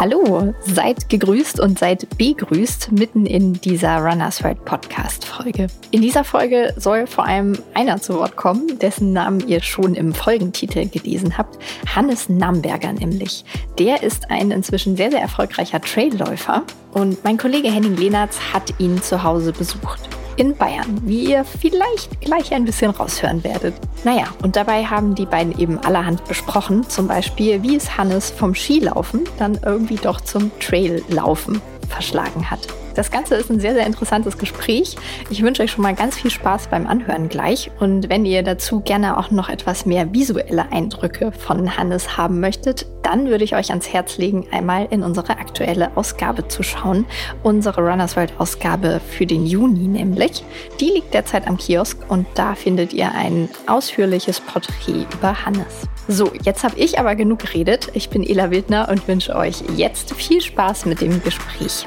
Hallo, seid gegrüßt und seid begrüßt mitten in dieser Runners World Podcast Folge. In dieser Folge soll vor allem einer zu Wort kommen, dessen Namen ihr schon im Folgentitel gelesen habt. Hannes Namberger nämlich. Der ist ein inzwischen sehr, sehr erfolgreicher Trailläufer und mein Kollege Henning Lehnertz hat ihn zu Hause besucht in Bayern, wie ihr vielleicht gleich ein bisschen raushören werdet. Naja, und dabei haben die beiden eben allerhand besprochen, zum Beispiel, wie es Hannes vom Skilaufen dann irgendwie doch zum Traillaufen verschlagen hat. Das Ganze ist ein sehr, sehr interessantes Gespräch. Ich wünsche euch schon mal ganz viel Spaß beim Anhören gleich. Und wenn ihr dazu gerne auch noch etwas mehr visuelle Eindrücke von Hannes haben möchtet, dann würde ich euch ans Herz legen, einmal in unsere aktuelle Ausgabe zu schauen. Unsere Runners World Ausgabe für den Juni nämlich. Die liegt derzeit am Kiosk und da findet ihr ein ausführliches Porträt über Hannes. So, jetzt habe ich aber genug geredet. Ich bin Ela Wildner und wünsche euch jetzt viel Spaß mit dem Gespräch.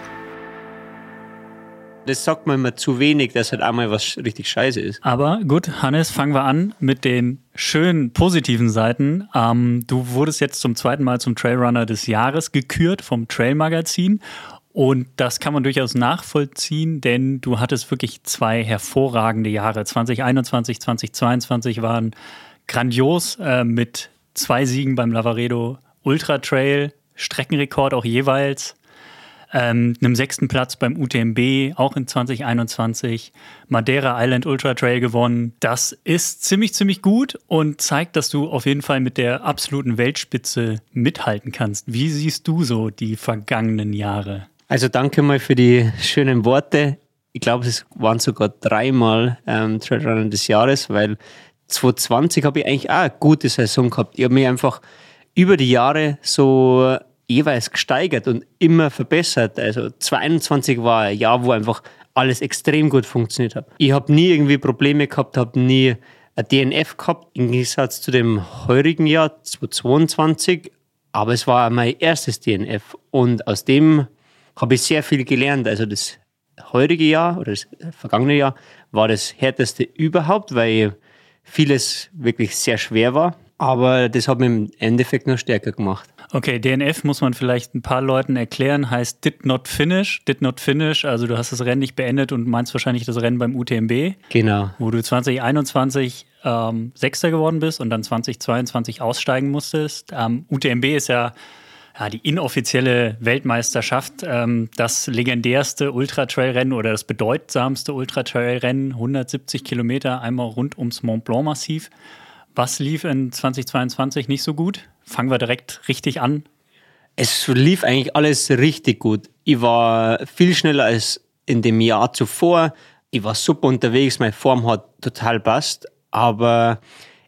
Das sagt man immer zu wenig, dass halt einmal was richtig scheiße ist. Aber gut, Hannes, fangen wir an mit den schönen positiven Seiten. Ähm, du wurdest jetzt zum zweiten Mal zum Trailrunner des Jahres gekürt vom Trail Magazin. Und das kann man durchaus nachvollziehen, denn du hattest wirklich zwei hervorragende Jahre. 2021, 2022 waren grandios äh, mit zwei Siegen beim Lavaredo Ultra Trail, Streckenrekord auch jeweils ähm, einem sechsten Platz beim UTMB, auch in 2021, Madeira Island Ultra Trail gewonnen. Das ist ziemlich, ziemlich gut und zeigt, dass du auf jeden Fall mit der absoluten Weltspitze mithalten kannst. Wie siehst du so die vergangenen Jahre? Also danke mal für die schönen Worte. Ich glaube, es waren sogar dreimal ähm, Trailrunner des Jahres, weil 2020 habe ich eigentlich auch eine gute Saison gehabt. Ich habe mich einfach über die Jahre so jeweils gesteigert und immer verbessert. Also 2021 war ein Jahr, wo einfach alles extrem gut funktioniert hat. Ich habe nie irgendwie Probleme gehabt, habe nie ein DNF gehabt, im Gegensatz zu dem heurigen Jahr 2022. Aber es war mein erstes DNF und aus dem habe ich sehr viel gelernt. Also das heurige Jahr oder das vergangene Jahr war das härteste überhaupt, weil vieles wirklich sehr schwer war. Aber das hat mich im Endeffekt noch stärker gemacht. Okay, DNF muss man vielleicht ein paar Leuten erklären, heißt Did Not Finish. Did Not Finish, also du hast das Rennen nicht beendet und meinst wahrscheinlich das Rennen beim UTMB. Genau. Wo du 2021 ähm, Sechster geworden bist und dann 2022 aussteigen musstest. Ähm, UTMB ist ja, ja die inoffizielle Weltmeisterschaft, ähm, das legendärste Ultra-Trail-Rennen oder das bedeutsamste Ultra-Trail-Rennen, 170 Kilometer einmal rund ums Mont Blanc-Massiv. Was lief in 2022 nicht so gut? Fangen wir direkt richtig an. Es lief eigentlich alles richtig gut. Ich war viel schneller als in dem Jahr zuvor. Ich war super unterwegs, meine Form hat total passt. Aber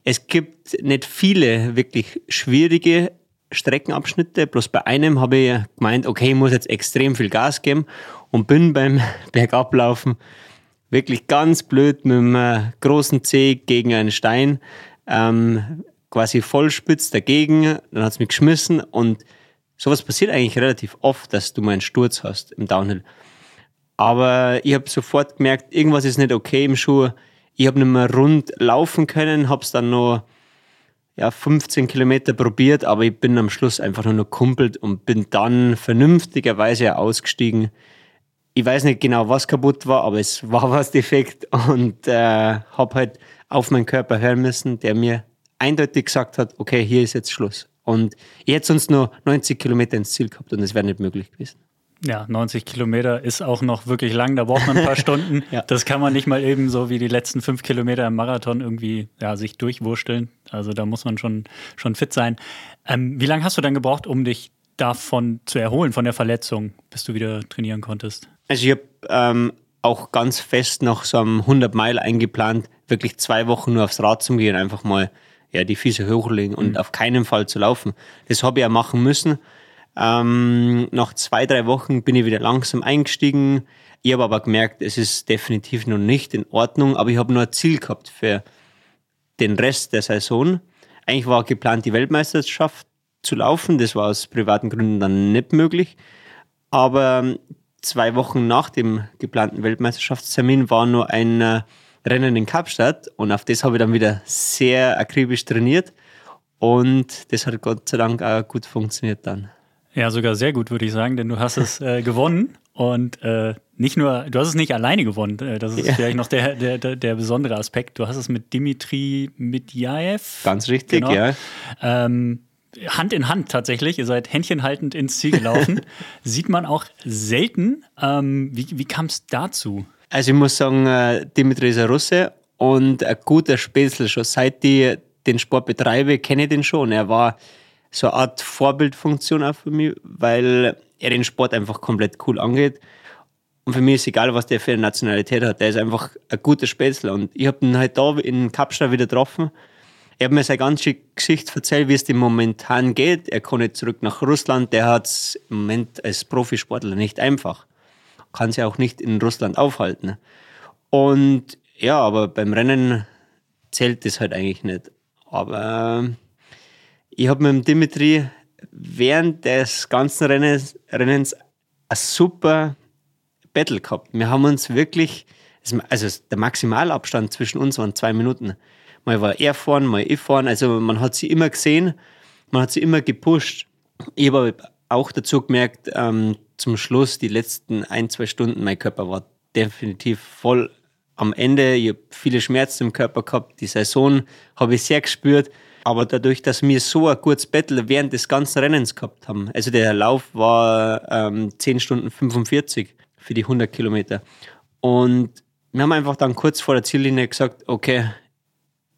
es gibt nicht viele wirklich schwierige Streckenabschnitte. Bloß bei einem habe ich gemeint, okay, ich muss jetzt extrem viel Gas geben und bin beim Bergablaufen wirklich ganz blöd mit einem großen C gegen einen Stein ähm, quasi vollspitz dagegen, dann hat es mich geschmissen und sowas passiert eigentlich relativ oft, dass du mal einen Sturz hast im Downhill. Aber ich habe sofort gemerkt, irgendwas ist nicht okay im Schuh. Ich habe nicht mehr rund laufen können, habe es dann noch ja, 15 Kilometer probiert, aber ich bin am Schluss einfach nur noch kumpelt und bin dann vernünftigerweise ausgestiegen. Ich weiß nicht genau, was kaputt war, aber es war was defekt und äh, habe halt auf meinen Körper hören müssen, der mir eindeutig gesagt hat, okay, hier ist jetzt Schluss. Und ich hätte sonst nur 90 Kilometer ins Ziel gehabt und es wäre nicht möglich gewesen. Ja, 90 Kilometer ist auch noch wirklich lang, da braucht man ein paar Stunden. ja. Das kann man nicht mal eben so wie die letzten fünf Kilometer im Marathon irgendwie ja, sich durchwursteln. Also da muss man schon, schon fit sein. Ähm, wie lange hast du dann gebraucht, um dich davon zu erholen, von der Verletzung, bis du wieder trainieren konntest? Also ich habe ähm, auch ganz fest nach so einem 100 Mile eingeplant, wirklich zwei Wochen nur aufs Rad zu gehen, einfach mal ja, die Füße hochlegen und mhm. auf keinen Fall zu laufen. Das habe ich ja machen müssen. Ähm, nach zwei, drei Wochen bin ich wieder langsam eingestiegen. Ich habe aber gemerkt, es ist definitiv noch nicht in Ordnung, aber ich habe nur ein Ziel gehabt für den Rest der Saison. Eigentlich war geplant, die Weltmeisterschaft zu laufen. Das war aus privaten Gründen dann nicht möglich. Aber zwei Wochen nach dem geplanten Weltmeisterschaftstermin war nur ein äh, Rennen in Kapstadt und auf das habe ich dann wieder sehr akribisch trainiert und das hat Gott sei Dank auch gut funktioniert dann. Ja, sogar sehr gut, würde ich sagen, denn du hast es äh, gewonnen. Und äh, nicht nur, du hast es nicht alleine gewonnen, äh, das ist ja. vielleicht noch der, der, der, der, besondere Aspekt. Du hast es mit Dimitri Mitjaev. Ganz richtig, genau, ja. Ähm, Hand in Hand tatsächlich. Ihr seid händchenhaltend ins Ziel gelaufen. Sieht man auch selten. Ähm, wie wie kam es dazu? Also ich muss sagen, äh, Dimitri ist ein Russe und ein guter Spätzl. Schon seit ich den Sport betreibe, kenne ich den schon. Er war so eine Art Vorbildfunktion auch für mich, weil er den Sport einfach komplett cool angeht. Und für mich ist egal, was der für eine Nationalität hat. Der ist einfach ein guter Spätzle. Und ich habe ihn halt da in Kapstadt wieder getroffen. Er hat mir seine ganze Geschichte erzählt, wie es dem momentan geht. Er kann nicht zurück nach Russland. Der hat es im Moment als Profisportler nicht einfach. Kann sich auch nicht in Russland aufhalten. Und ja, aber beim Rennen zählt das halt eigentlich nicht. Aber ich habe mit dem Dimitri während des ganzen Rennens, Rennens ein super Battle gehabt. Wir haben uns wirklich, also der Maximalabstand zwischen uns waren zwei Minuten. Mal war er vorn, mal ich vorn. Also man hat sie immer gesehen, man hat sie immer gepusht. Ich habe auch dazu gemerkt, ähm, zum Schluss, die letzten ein, zwei Stunden, mein Körper war definitiv voll am Ende. Ich habe viele Schmerzen im Körper gehabt. Die Saison habe ich sehr gespürt. Aber dadurch, dass wir so ein gutes Battle während des ganzen Rennens gehabt haben, also der Lauf war ähm, 10 Stunden 45 für die 100 Kilometer. Und wir haben einfach dann kurz vor der Ziellinie gesagt, okay,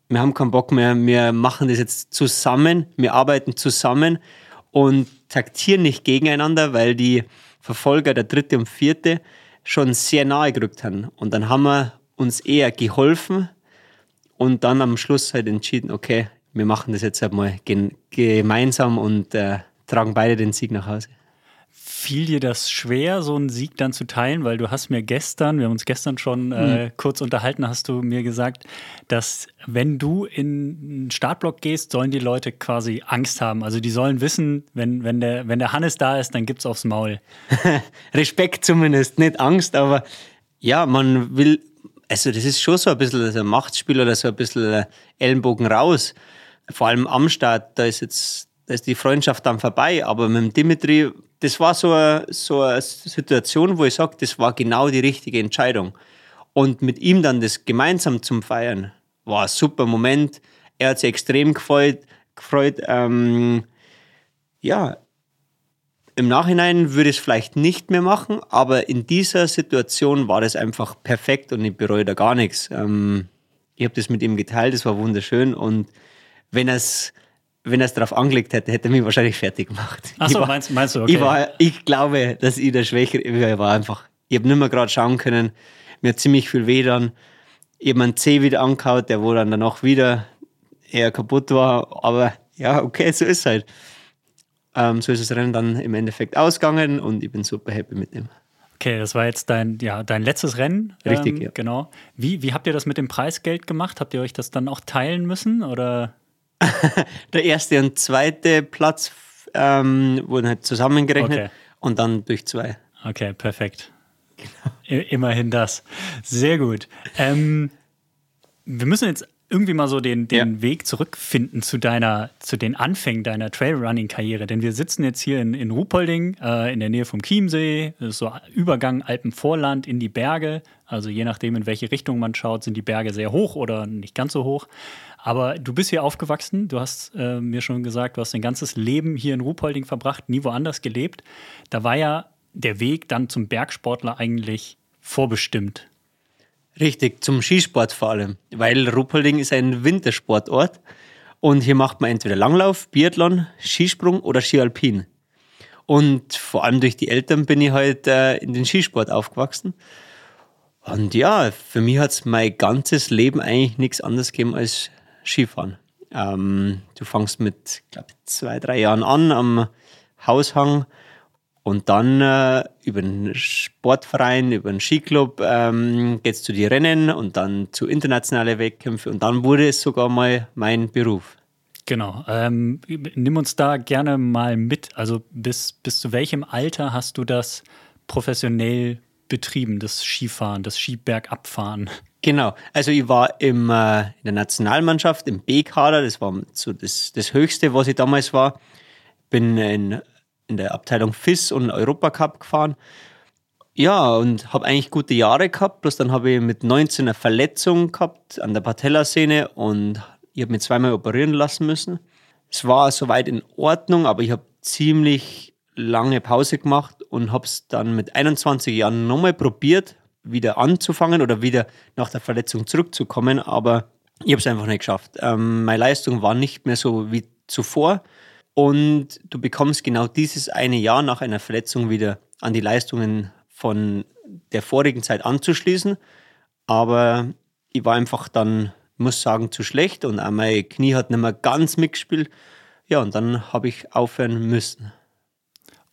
wir haben keinen Bock mehr, wir machen das jetzt zusammen, wir arbeiten zusammen und taktieren nicht gegeneinander, weil die Verfolger, der dritte und vierte, schon sehr nahe gerückt haben. Und dann haben wir uns eher geholfen und dann am Schluss halt entschieden, okay, wir machen das jetzt einmal gemeinsam und äh, tragen beide den Sieg nach Hause. Fiel dir das schwer, so einen Sieg dann zu teilen? Weil du hast mir gestern, wir haben uns gestern schon äh, mhm. kurz unterhalten, hast du mir gesagt, dass wenn du in einen Startblock gehst, sollen die Leute quasi Angst haben. Also die sollen wissen, wenn, wenn, der, wenn der Hannes da ist, dann gibt es aufs Maul. Respekt zumindest, nicht Angst, aber ja, man will, also das ist schon so ein bisschen ein Machtspiel oder so ein bisschen Ellenbogen raus vor allem am Start, da ist jetzt da ist die Freundschaft dann vorbei. Aber mit dem Dimitri, das war so eine, so eine Situation, wo ich sage, das war genau die richtige Entscheidung. Und mit ihm dann das gemeinsam zum Feiern, war ein super Moment. Er hat sich extrem gefreut. gefreut ähm, ja, im Nachhinein würde ich es vielleicht nicht mehr machen, aber in dieser Situation war das einfach perfekt und ich bereue da gar nichts. Ähm, ich habe das mit ihm geteilt, das war wunderschön und wenn er es wenn er es darauf angelegt hätte, hätte er mich wahrscheinlich fertig gemacht. Achso, meinst, meinst du, okay. Ich, war, ich glaube, dass ich der Schwächere ich war einfach, ich habe nicht mehr gerade schauen können, mir hat ziemlich viel weh dann. Ich habe meinen C wieder angehaut, der wo dann danach wieder eher kaputt war, aber ja, okay, so ist es halt. Ähm, so ist das Rennen dann im Endeffekt ausgegangen und ich bin super happy mit dem. Okay, das war jetzt dein, ja, dein letztes Rennen. Richtig, ähm, ja. Genau. Wie, wie habt ihr das mit dem Preisgeld gemacht? Habt ihr euch das dann auch teilen müssen? Oder? Der erste und zweite Platz ähm, wurden halt zusammengerechnet okay. und dann durch zwei. Okay, perfekt. Genau. Immerhin das. Sehr gut. Ähm, wir müssen jetzt irgendwie mal so den, den ja. Weg zurückfinden zu deiner, zu den Anfängen deiner Trailrunning-Karriere. Denn wir sitzen jetzt hier in, in Ruhpolding, äh, in der Nähe vom Chiemsee. Das ist so Übergang Alpenvorland in die Berge. Also je nachdem, in welche Richtung man schaut, sind die Berge sehr hoch oder nicht ganz so hoch. Aber du bist hier aufgewachsen. Du hast äh, mir schon gesagt, du hast dein ganzes Leben hier in Ruhpolding verbracht, nie woanders gelebt. Da war ja der Weg dann zum Bergsportler eigentlich vorbestimmt. Richtig, zum Skisport vor allem, weil Ruppolding ist ein Wintersportort und hier macht man entweder Langlauf, Biathlon, Skisprung oder Skialpin. Und vor allem durch die Eltern bin ich halt äh, in den Skisport aufgewachsen. Und ja, für mich hat es mein ganzes Leben eigentlich nichts anderes gegeben als Skifahren. Ähm, du fangst mit, glaube zwei, drei Jahren an am Haushang und dann äh, über einen Sportverein, über einen Skiclub ähm, geht es zu den Rennen und dann zu internationalen Wettkämpfen und dann wurde es sogar mal mein Beruf. Genau. Ähm, nimm uns da gerne mal mit. Also bis, bis zu welchem Alter hast du das professionell betrieben, das Skifahren, das Skibergabfahren? Genau. Also ich war im, äh, in der Nationalmannschaft, im B-Kader, das war so das, das Höchste, was ich damals war. Bin in in der Abteilung FIS und Europacup gefahren. Ja, und habe eigentlich gute Jahre gehabt. Bloß dann habe ich mit 19 eine Verletzung gehabt an der Patellasehne und ich habe mich zweimal operieren lassen müssen. Es war soweit in Ordnung, aber ich habe ziemlich lange Pause gemacht und habe es dann mit 21 Jahren nochmal probiert, wieder anzufangen oder wieder nach der Verletzung zurückzukommen, aber ich habe es einfach nicht geschafft. Ähm, meine Leistung war nicht mehr so wie zuvor und du bekommst genau dieses eine Jahr nach einer Verletzung wieder an die Leistungen von der vorigen Zeit anzuschließen. Aber ich war einfach dann, muss sagen, zu schlecht und auch mein Knie hat nicht mehr ganz mitgespielt. Ja, und dann habe ich aufhören müssen.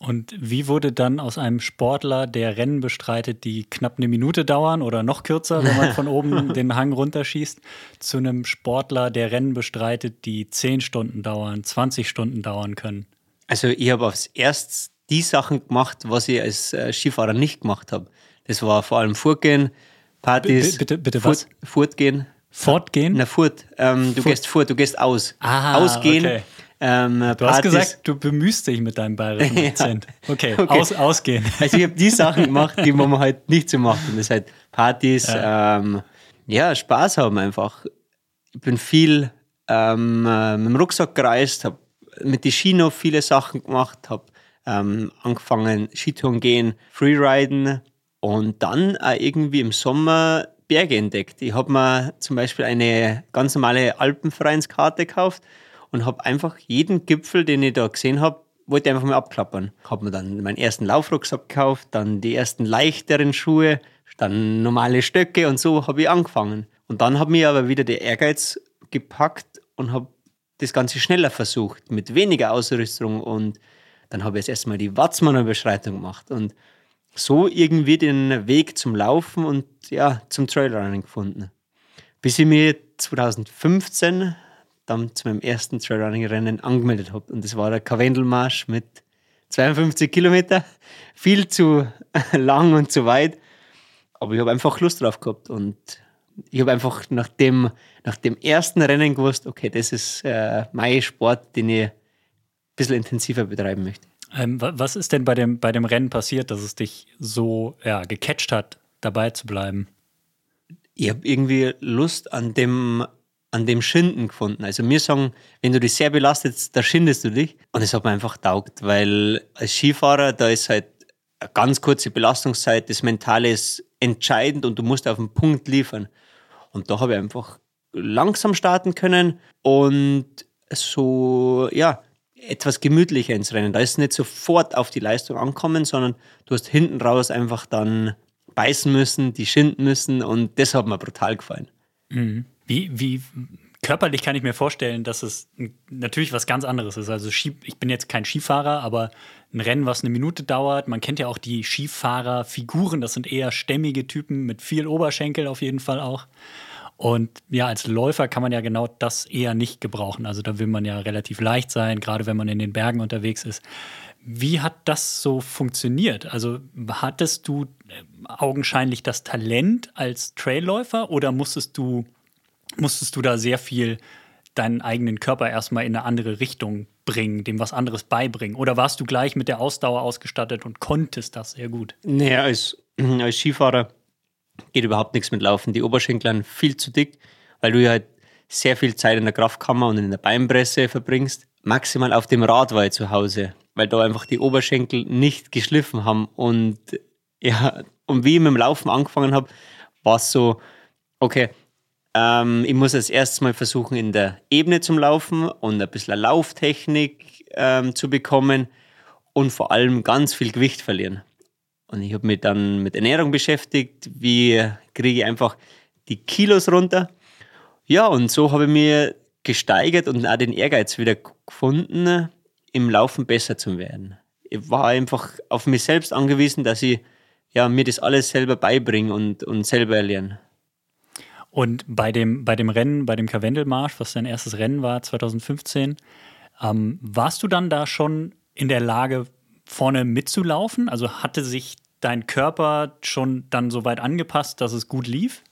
Und wie wurde dann aus einem Sportler, der Rennen bestreitet, die knapp eine Minute dauern oder noch kürzer, wenn man von oben den Hang runterschießt, zu einem Sportler, der Rennen bestreitet, die 10 Stunden dauern, 20 Stunden dauern können? Also ich habe aufs erst die Sachen gemacht, was ich als äh, Skifahrer nicht gemacht habe. Das war vor allem Fortgehen, Partys. bitte, bitte was? Fortgehen. Fortgehen? Na, fort. Ähm, du Furt. gehst fort, du gehst aus. Ah, Ausgehen. Okay. Ähm, du Partys. hast gesagt, du bemühst dich mit deinem bayerischen Akzent. ja. okay, okay. Aus, ausgehen. Also ich habe die Sachen gemacht, die man halt nicht so macht. Und das halt Partys, ja, ähm, ja Spaß haben einfach. Ich bin viel ähm, äh, mit dem Rucksack gereist, habe mit die Skino viele Sachen gemacht, habe ähm, angefangen Skitouren gehen, Freeriden und dann auch irgendwie im Sommer Berge entdeckt. Ich habe mir zum Beispiel eine ganz normale Alpenvereinskarte gekauft und habe einfach jeden Gipfel, den ich da gesehen habe, wollte einfach mal abklappern. Habe mir dann meinen ersten Laufrucksack gekauft, dann die ersten leichteren Schuhe, dann normale Stöcke und so habe ich angefangen. Und dann hat mir aber wieder der Ehrgeiz gepackt und habe das Ganze schneller versucht, mit weniger Ausrüstung und dann habe ich jetzt erstmal die Watzmanner Überschreitung gemacht und so irgendwie den Weg zum Laufen und ja, zum Trailrunning gefunden. Bis ich mir 2015 dann zu meinem ersten Trailrunning-Rennen angemeldet habe. Und das war der Karwendelmarsch mit 52 Kilometer. Viel zu lang und zu weit. Aber ich habe einfach Lust drauf gehabt. Und ich habe einfach nach dem, nach dem ersten Rennen gewusst, okay, das ist äh, mein Sport, den ich ein bisschen intensiver betreiben möchte. Ähm, was ist denn bei dem, bei dem Rennen passiert, dass es dich so ja, gecatcht hat, dabei zu bleiben? Ich habe irgendwie Lust an dem, an dem Schinden gefunden. Also mir sagen, wenn du dich sehr belastet, da schindest du dich. Und es hat mir einfach taugt, weil als Skifahrer, da ist halt eine ganz kurze Belastungszeit, das Mentale ist entscheidend und du musst auf den Punkt liefern. Und da habe ich einfach langsam starten können und so, ja, etwas gemütlicher ins Rennen. Da ist nicht sofort auf die Leistung ankommen, sondern du hast hinten raus einfach dann beißen müssen, die schinden müssen und das hat mir brutal gefallen. Mhm. Wie, wie körperlich kann ich mir vorstellen, dass es natürlich was ganz anderes ist. Also ich bin jetzt kein Skifahrer, aber ein Rennen, was eine Minute dauert, man kennt ja auch die Skifahrerfiguren, das sind eher stämmige Typen mit viel Oberschenkel auf jeden Fall auch. Und ja, als Läufer kann man ja genau das eher nicht gebrauchen. Also da will man ja relativ leicht sein, gerade wenn man in den Bergen unterwegs ist. Wie hat das so funktioniert? Also hattest du äh, augenscheinlich das Talent als Trailläufer oder musstest du, musstest du da sehr viel deinen eigenen Körper erstmal in eine andere Richtung bringen, dem was anderes beibringen? Oder warst du gleich mit der Ausdauer ausgestattet und konntest das sehr gut? Nee, als, als Skifahrer geht überhaupt nichts mit Laufen. Die Oberschenkel sind viel zu dick, weil du ja halt sehr viel Zeit in der Kraftkammer und in der Beinpresse verbringst. Maximal auf dem Rad war ich zu Hause, weil da einfach die Oberschenkel nicht geschliffen haben. Und ja, und wie ich mit dem Laufen angefangen habe, war es so, okay, ähm, ich muss als erstes mal versuchen, in der Ebene zum Laufen und ein bisschen Lauftechnik ähm, zu bekommen und vor allem ganz viel Gewicht verlieren. Und ich habe mich dann mit Ernährung beschäftigt. Wie kriege ich einfach die Kilos runter? Ja, und so habe ich mir gesteigert und auch den Ehrgeiz wieder gefunden, im Laufen besser zu werden. Ich war einfach auf mich selbst angewiesen, dass ich ja, mir das alles selber beibringe und, und selber erlerne. Und bei dem, bei dem Rennen, bei dem Karwendelmarsch, was dein erstes Rennen war, 2015, ähm, warst du dann da schon in der Lage, vorne mitzulaufen? Also hatte sich dein Körper schon dann so weit angepasst, dass es gut lief?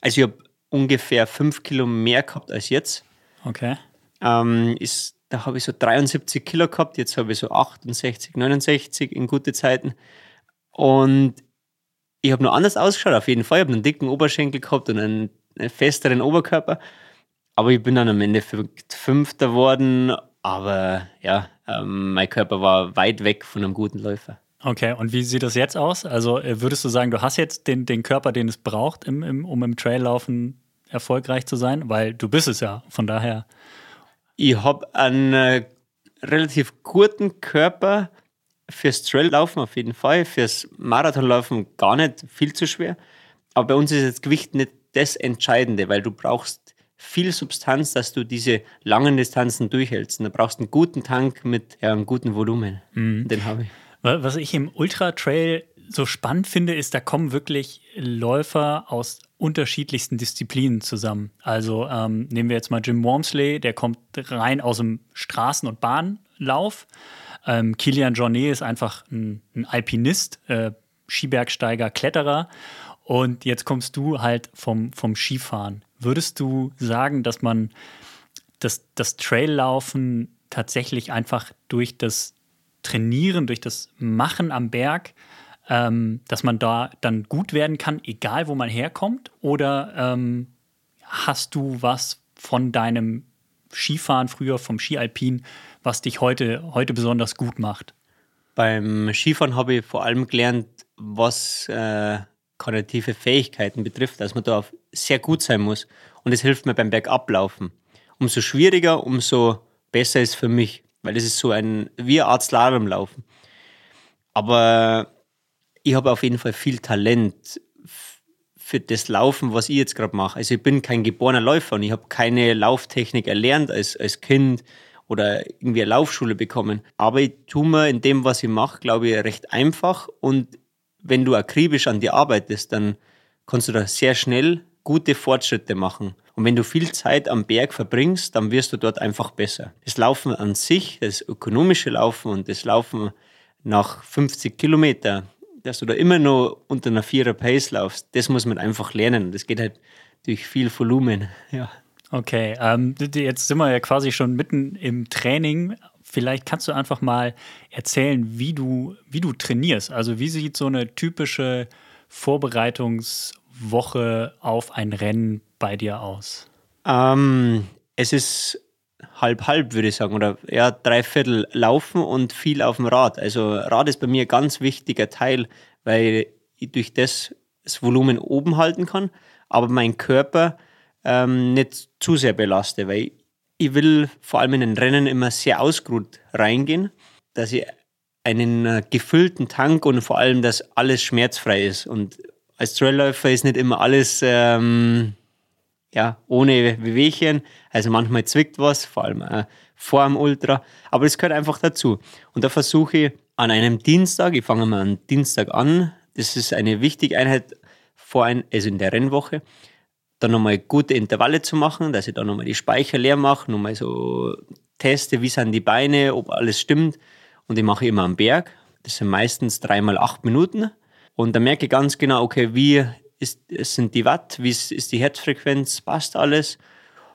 Also ich habe ungefähr fünf Kilo mehr gehabt als jetzt. Okay. Ähm, ist da habe ich so 73 Kilo gehabt, jetzt habe ich so 68, 69 in gute Zeiten. Und ich habe noch anders ausgeschaut, auf jeden Fall. Ich habe einen dicken Oberschenkel gehabt und einen, einen festeren Oberkörper. Aber ich bin dann am Ende Fünfter geworden. Aber ja, ähm, mein Körper war weit weg von einem guten Läufer. Okay, und wie sieht das jetzt aus? Also äh, würdest du sagen, du hast jetzt den, den Körper, den es braucht, im, im, um im Traillaufen erfolgreich zu sein? Weil du bist es ja, von daher. Ich habe einen äh, relativ guten Körper fürs Traillaufen auf jeden Fall, fürs Marathonlaufen gar nicht viel zu schwer. Aber bei uns ist das Gewicht nicht das Entscheidende, weil du brauchst viel Substanz, dass du diese langen Distanzen durchhältst. Und du brauchst einen guten Tank mit ja, einem guten Volumen. Mhm. Den habe ich. Was ich im Ultra Trail so spannend finde, ist, da kommen wirklich Läufer aus unterschiedlichsten Disziplinen zusammen. Also ähm, nehmen wir jetzt mal Jim Wormsley, der kommt rein aus dem Straßen- und Bahnlauf. Ähm, Kilian Jornet ist einfach ein, ein Alpinist, äh, Skibergsteiger, Kletterer. Und jetzt kommst du halt vom, vom Skifahren. Würdest du sagen, dass man das, das Traillaufen tatsächlich einfach durch das Trainieren, durch das Machen am Berg, ähm, dass man da dann gut werden kann, egal wo man herkommt? Oder ähm, hast du was von deinem Skifahren früher, vom Skialpin, was dich heute, heute besonders gut macht? Beim Skifahren habe ich vor allem gelernt, was äh, kognitive Fähigkeiten betrifft, dass man da sehr gut sein muss. Und es hilft mir beim Bergablaufen. Umso schwieriger, umso besser ist für mich, weil es ist so ein wie Art Slalomlaufen. Aber ich habe auf jeden Fall viel Talent für das Laufen, was ich jetzt gerade mache. Also ich bin kein geborener Läufer und ich habe keine Lauftechnik erlernt als, als Kind oder irgendwie eine Laufschule bekommen. Aber ich tue mir in dem, was ich mache, glaube ich, recht einfach. Und wenn du akribisch an dir arbeitest, dann kannst du da sehr schnell gute Fortschritte machen. Und wenn du viel Zeit am Berg verbringst, dann wirst du dort einfach besser. Das Laufen an sich, das ökonomische Laufen und das Laufen nach 50 Kilometer, dass du da immer noch unter einer Vierer Pace laufst, das muss man einfach lernen. Das geht halt durch viel Volumen. Ja. Okay, ähm, jetzt sind wir ja quasi schon mitten im Training. Vielleicht kannst du einfach mal erzählen, wie du, wie du trainierst. Also wie sieht so eine typische Vorbereitungswoche auf ein Rennen bei dir aus? Ähm, es ist halb halb, würde ich sagen, oder ja, drei Viertel laufen und viel auf dem Rad. Also Rad ist bei mir ein ganz wichtiger Teil, weil ich durch das das Volumen oben halten kann, aber mein Körper ähm, nicht zu sehr belaste, weil ich will vor allem in den Rennen immer sehr ausgeruht reingehen, dass ich einen äh, gefüllten Tank und vor allem, dass alles schmerzfrei ist. Und als Trailläufer ist nicht immer alles ähm, ja, ohne Wehwehchen. Also manchmal zwickt was, vor allem äh, vor dem Ultra. Aber es gehört einfach dazu. Und da versuche ich an einem Dienstag, ich fange mal am Dienstag an, das ist eine wichtige Einheit vor ein, also in der Rennwoche, dann nochmal gute Intervalle zu machen, dass ich dann nochmal die Speicher leer mache, nochmal so teste, wie sind die Beine, ob alles stimmt. Und ich mache immer am Berg. Das sind meistens dreimal acht Minuten. Und da merke ich ganz genau, okay, wie ist, sind die Watt, wie ist, ist die Herzfrequenz, passt alles.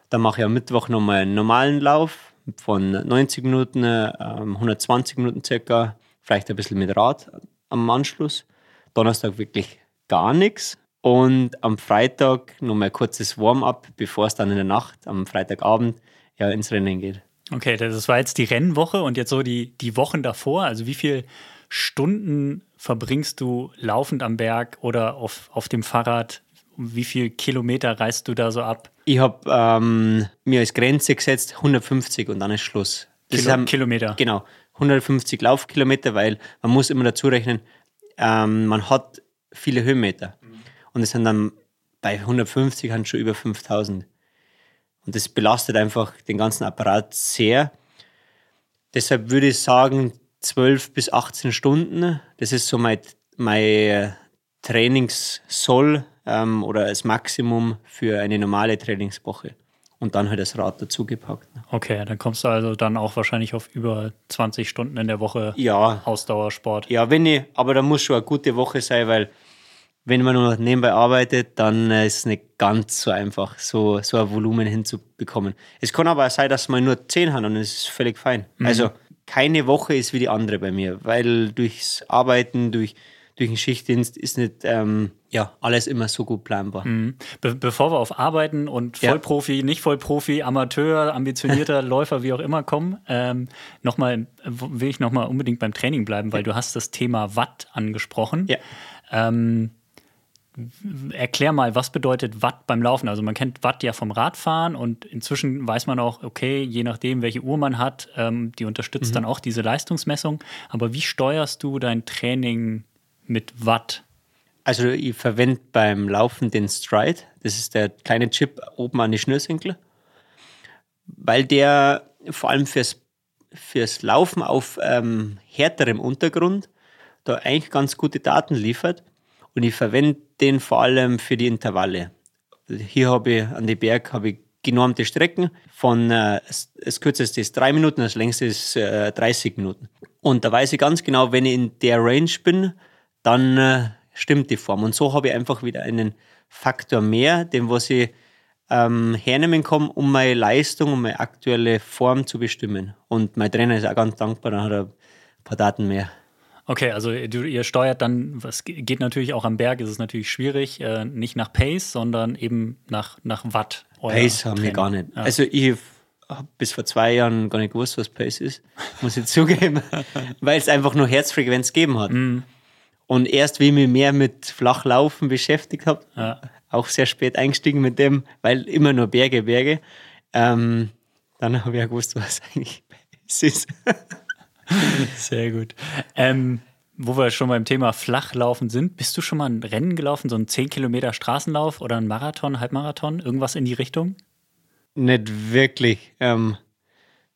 Dann mache ich am Mittwoch nochmal einen normalen Lauf von 90 Minuten, ähm, 120 Minuten circa, vielleicht ein bisschen mit Rad am Anschluss. Donnerstag wirklich gar nichts. Und am Freitag nochmal ein kurzes Warm-up, bevor es dann in der Nacht, am Freitagabend, ja, ins Rennen geht. Okay, das war jetzt die Rennwoche und jetzt so die, die Wochen davor. Also wie viele Stunden verbringst du laufend am Berg oder auf, auf dem Fahrrad? Wie viele Kilometer reist du da so ab? Ich habe ähm, mir als Grenze gesetzt 150 und dann ist Schluss. Das Kilo, ist, Kilometer. Genau, 150 Laufkilometer, weil man muss immer dazu rechnen, ähm, man hat viele Höhenmeter. Und es sind dann bei 150 schon über 5000. Und das belastet einfach den ganzen Apparat sehr. Deshalb würde ich sagen, 12 bis 18 Stunden. Das ist so mein, mein äh, Trainingssoll ähm, oder das Maximum für eine normale Trainingswoche. Und dann halt das Rad dazugepackt. Ne? Okay, dann kommst du also dann auch wahrscheinlich auf über 20 Stunden in der Woche ja. Ausdauersport. Ja, wenn ich, aber da muss schon eine gute Woche sein, weil wenn man noch nebenbei arbeitet, dann äh, ist es nicht ganz so einfach, so, so ein Volumen hinzubekommen. Es kann aber auch sein, dass man nur 10 hat und es ist völlig fein. Mhm. Also keine Woche ist wie die andere bei mir, weil durchs Arbeiten, durch, durch den Schichtdienst ist nicht ähm, ja, alles immer so gut planbar. Mhm. Be bevor wir auf Arbeiten und Vollprofi, ja. nicht Vollprofi, Amateur, ambitionierter Läufer, wie auch immer kommen, ähm, nochmal will ich nochmal unbedingt beim Training bleiben, weil ja. du hast das Thema Watt angesprochen. Ja. Ähm, Erklär mal, was bedeutet Watt beim Laufen? Also man kennt Watt ja vom Radfahren und inzwischen weiß man auch, okay, je nachdem, welche Uhr man hat, ähm, die unterstützt mhm. dann auch diese Leistungsmessung. Aber wie steuerst du dein Training mit Watt? Also ich verwende beim Laufen den Stride. Das ist der kleine Chip oben an die Schnürsenkel, weil der vor allem fürs, fürs Laufen auf ähm, härterem Untergrund da eigentlich ganz gute Daten liefert. Und ich verwende den vor allem für die Intervalle. Hier habe ich an die Berg habe ich genormte Strecken von äh, das kürzeste ist drei Minuten, das längste ist äh, 30 Minuten. Und da weiß ich ganz genau, wenn ich in der Range bin, dann äh, stimmt die Form. Und so habe ich einfach wieder einen Faktor mehr, den was ich ähm, hernehmen kann, um meine Leistung, um meine aktuelle Form zu bestimmen. Und mein Trainer ist auch ganz dankbar, dann hat er ein paar Daten mehr. Okay, also ihr steuert dann, was geht natürlich auch am Berg, ist es natürlich schwierig, äh, nicht nach Pace, sondern eben nach, nach Watt. Pace haben wir gar nicht. Ja. Also ich habe bis vor zwei Jahren gar nicht gewusst, was Pace ist, muss ich zugeben, weil es einfach nur Herzfrequenz gegeben hat. Mm. Und erst wie ich mich mehr mit Flachlaufen beschäftigt habe, ja. auch sehr spät eingestiegen mit dem, weil immer nur Berge, Berge, ähm, dann habe ich ja gewusst, was eigentlich Pace ist. Sehr gut. Ähm, wo wir schon beim Thema Flachlaufen sind, bist du schon mal ein Rennen gelaufen, so ein 10 Kilometer Straßenlauf oder ein Marathon, Halbmarathon, irgendwas in die Richtung? Nicht wirklich. Ähm,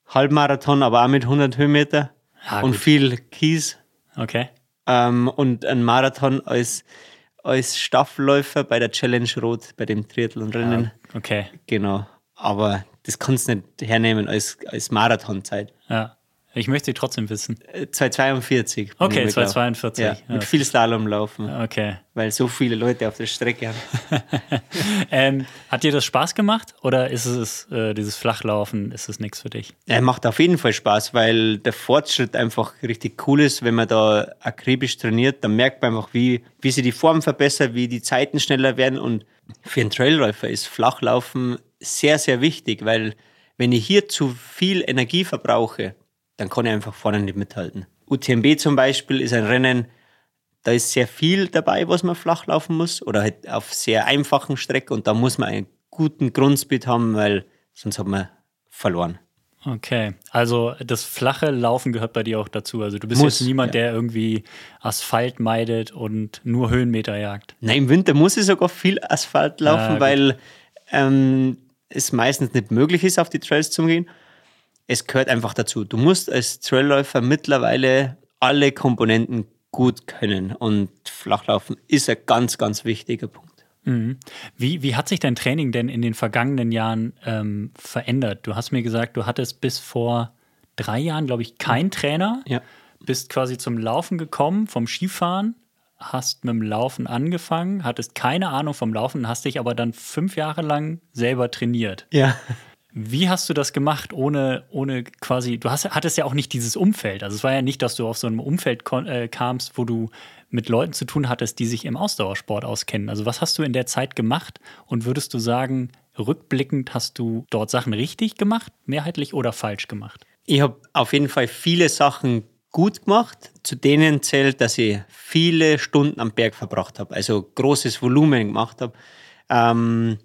Halbmarathon, aber auch mit 100 Höhenmeter ah, und viel Kies. Okay. Ähm, und ein Marathon als, als Staffelläufer bei der Challenge Rot, bei dem Triathlon-Rennen. Ah, okay. Genau. Aber das kannst du nicht hernehmen als, als Marathonzeit. Ja. Ich möchte sie trotzdem wissen. 242. Äh, okay, 242. Ja, mit ja. viel Slalom laufen. Okay. Weil so viele Leute auf der Strecke haben. ähm, hat dir das Spaß gemacht oder ist es äh, dieses Flachlaufen, ist es nichts für dich? Ja, macht auf jeden Fall Spaß, weil der Fortschritt einfach richtig cool ist, wenn man da akribisch trainiert. Dann merkt man einfach, wie, wie sich die Form verbessert, wie die Zeiten schneller werden. Und für einen Trailläufer ist Flachlaufen sehr, sehr wichtig, weil wenn ich hier zu viel Energie verbrauche, dann kann ich einfach vorne nicht mithalten. UTMB zum Beispiel ist ein Rennen, da ist sehr viel dabei, was man flach laufen muss oder halt auf sehr einfachen Strecken und da muss man einen guten Grundspeed haben, weil sonst hat man verloren. Okay, also das flache Laufen gehört bei dir auch dazu. Also du bist muss, jetzt niemand, ja. der irgendwie Asphalt meidet und nur Höhenmeter jagt. Nein, im Winter muss ich sogar viel Asphalt laufen, ah, weil ähm, es meistens nicht möglich ist, auf die Trails zu gehen es gehört einfach dazu. Du musst als Trailläufer mittlerweile alle Komponenten gut können und Flachlaufen ist ein ganz, ganz wichtiger Punkt. Mhm. Wie, wie hat sich dein Training denn in den vergangenen Jahren ähm, verändert? Du hast mir gesagt, du hattest bis vor drei Jahren, glaube ich, keinen Trainer. Ja. Bist quasi zum Laufen gekommen, vom Skifahren, hast mit dem Laufen angefangen, hattest keine Ahnung vom Laufen, hast dich aber dann fünf Jahre lang selber trainiert. Ja. Wie hast du das gemacht, ohne, ohne quasi, du hast, hattest ja auch nicht dieses Umfeld. Also es war ja nicht, dass du auf so einem Umfeld äh, kamst, wo du mit Leuten zu tun hattest, die sich im Ausdauersport auskennen. Also was hast du in der Zeit gemacht und würdest du sagen, rückblickend hast du dort Sachen richtig gemacht, mehrheitlich oder falsch gemacht? Ich habe auf jeden Fall viele Sachen gut gemacht. Zu denen zählt, dass ich viele Stunden am Berg verbracht habe, also großes Volumen gemacht habe. Ähm,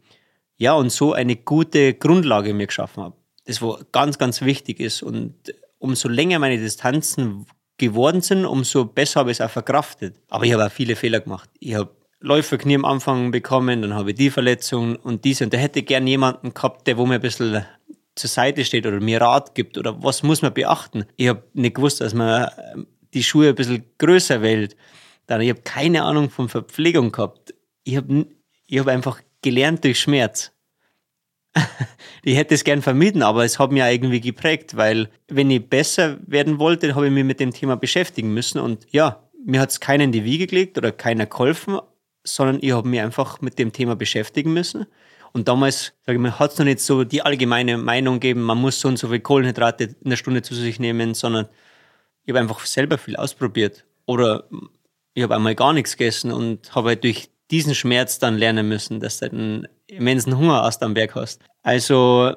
ja, und so eine gute Grundlage mir geschaffen habe. Das, was ganz, ganz wichtig ist. Und umso länger meine Distanzen geworden sind, umso besser habe ich es auch verkraftet. Aber ich habe auch viele Fehler gemacht. Ich habe Läuferknie am Anfang bekommen, dann habe ich die Verletzung und diese. Und da hätte ich gern jemanden gehabt, der wo mir ein bisschen zur Seite steht oder mir Rat gibt oder was muss man beachten. Ich habe nicht gewusst, dass man die Schuhe ein bisschen größer wählt. Dann, ich habe keine Ahnung von Verpflegung gehabt. Ich habe ich hab einfach gelernt durch Schmerz. ich hätte es gern vermieden, aber es hat mich irgendwie geprägt, weil wenn ich besser werden wollte, habe ich mich mit dem Thema beschäftigen müssen und ja, mir hat es keiner in die Wiege gelegt oder keiner geholfen, sondern ich habe mich einfach mit dem Thema beschäftigen müssen. Und damals, sage ich mal, hat es noch nicht so die allgemeine Meinung gegeben, man muss so und so viel Kohlenhydrate in der Stunde zu sich nehmen, sondern ich habe einfach selber viel ausprobiert. Oder ich habe einmal gar nichts gegessen und habe halt durch diesen Schmerz dann lernen müssen, dass du einen immensen Hunger aus am Berg hast. Also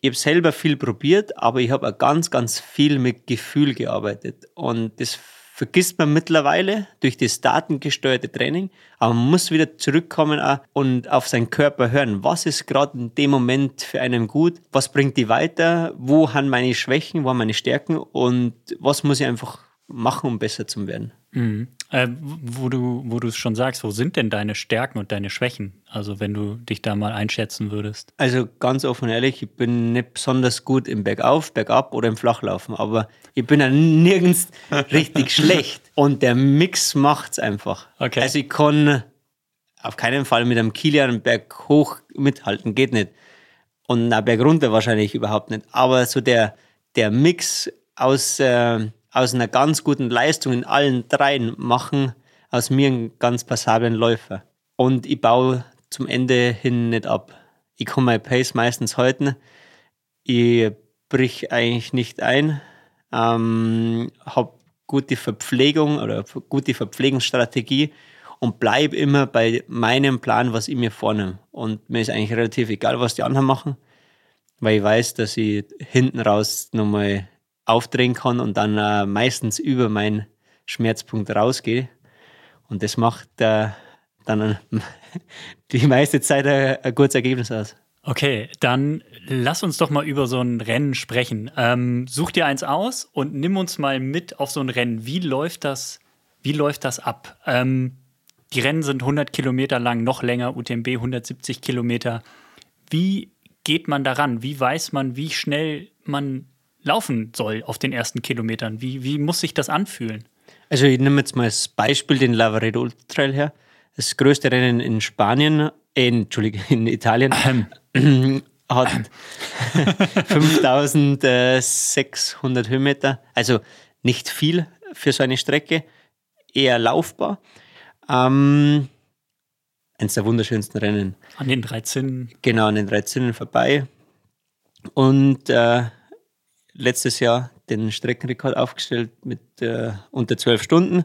ich habe selber viel probiert, aber ich habe auch ganz, ganz viel mit Gefühl gearbeitet. Und das vergisst man mittlerweile durch das datengesteuerte Training, aber man muss wieder zurückkommen und auf seinen Körper hören. Was ist gerade in dem Moment für einen gut? Was bringt die weiter? Wo haben meine Schwächen? Wo haben meine Stärken? Und was muss ich einfach machen, um besser zu werden? Mhm. Äh, wo du wo du es schon sagst, wo sind denn deine Stärken und deine Schwächen? Also wenn du dich da mal einschätzen würdest. Also ganz offen und ehrlich, ich bin nicht besonders gut im Bergauf, Bergab oder im Flachlaufen, aber ich bin ja nirgends richtig schlecht. Und der Mix macht's einfach. Okay. Also ich kann auf keinen Fall mit einem Kilian Berg hoch mithalten, geht nicht. Und na Berg runter wahrscheinlich überhaupt nicht. Aber so der, der Mix aus äh, aus einer ganz guten Leistung in allen dreien machen aus mir einen ganz passablen Läufer. Und ich baue zum Ende hin nicht ab. Ich komme mein Pace meistens halten. Ich brich eigentlich nicht ein. Ähm, habe gute Verpflegung oder gute Verpflegungsstrategie und bleibe immer bei meinem Plan, was ich mir vornehme. Und mir ist eigentlich relativ egal, was die anderen machen, weil ich weiß, dass ich hinten raus nochmal aufdrehen kann und dann äh, meistens über meinen Schmerzpunkt rausgehe. Und das macht äh, dann die meiste Zeit ein, ein gutes Ergebnis aus. Okay, dann lass uns doch mal über so ein Rennen sprechen. Ähm, such dir eins aus und nimm uns mal mit auf so ein Rennen. Wie läuft das, wie läuft das ab? Ähm, die Rennen sind 100 Kilometer lang, noch länger, UTMB 170 Kilometer. Wie geht man daran? Wie weiß man, wie schnell man laufen soll auf den ersten Kilometern? Wie, wie muss sich das anfühlen? Also ich nehme jetzt mal als Beispiel den Lavaredo Ultra Trail her. Das größte Rennen in Spanien, äh, Entschuldigung, in Italien, ähm. hat 5600 Höhenmeter. Also nicht viel für so eine Strecke, eher laufbar. Ähm, eines der wunderschönsten Rennen. An den 13. Genau, an den 13 vorbei. Und äh, letztes Jahr den Streckenrekord aufgestellt mit äh, unter zwölf Stunden.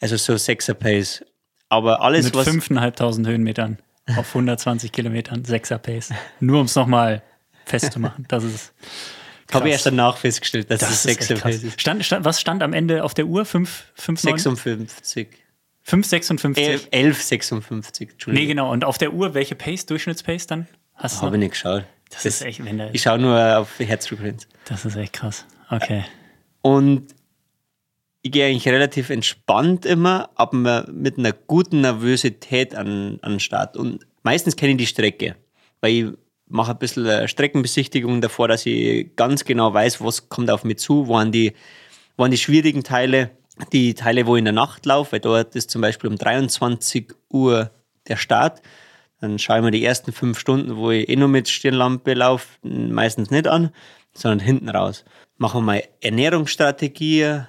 Also so Sechser Pace. Aber alles, mit was. 5.500 Höhenmetern auf 120 Kilometern, Sechser Pace. Nur um es nochmal festzumachen. Das ist. Habe ich erst danach festgestellt, dass das es Sechser Pace ist. Stand, stand, was stand am Ende auf der Uhr? 5, 5 56. 5,56? 11,56, Entschuldigung. Nee, genau. Und auf der Uhr, welche Pace, Durchschnittspace dann? Hast du Habe ich nicht geschaut. Das, das, ist echt, wenn Ich schaue nur auf Herzfrequenz. Das ist echt krass. Okay. Und ich gehe eigentlich relativ entspannt immer, aber mit einer guten Nervosität an, an den Start. Und meistens kenne ich die Strecke, weil ich mache ein bisschen Streckenbesichtigung davor, dass ich ganz genau weiß, was kommt auf mich zu, wo waren die, wo waren die schwierigen Teile, die Teile, wo ich in der Nacht laufe, weil dort ist zum Beispiel um 23 Uhr der Start dann schaue ich mir die ersten fünf Stunden, wo ich eh nur mit Stirnlampe laufe, meistens nicht an, sondern hinten raus. Mache mal Ernährungsstrategie,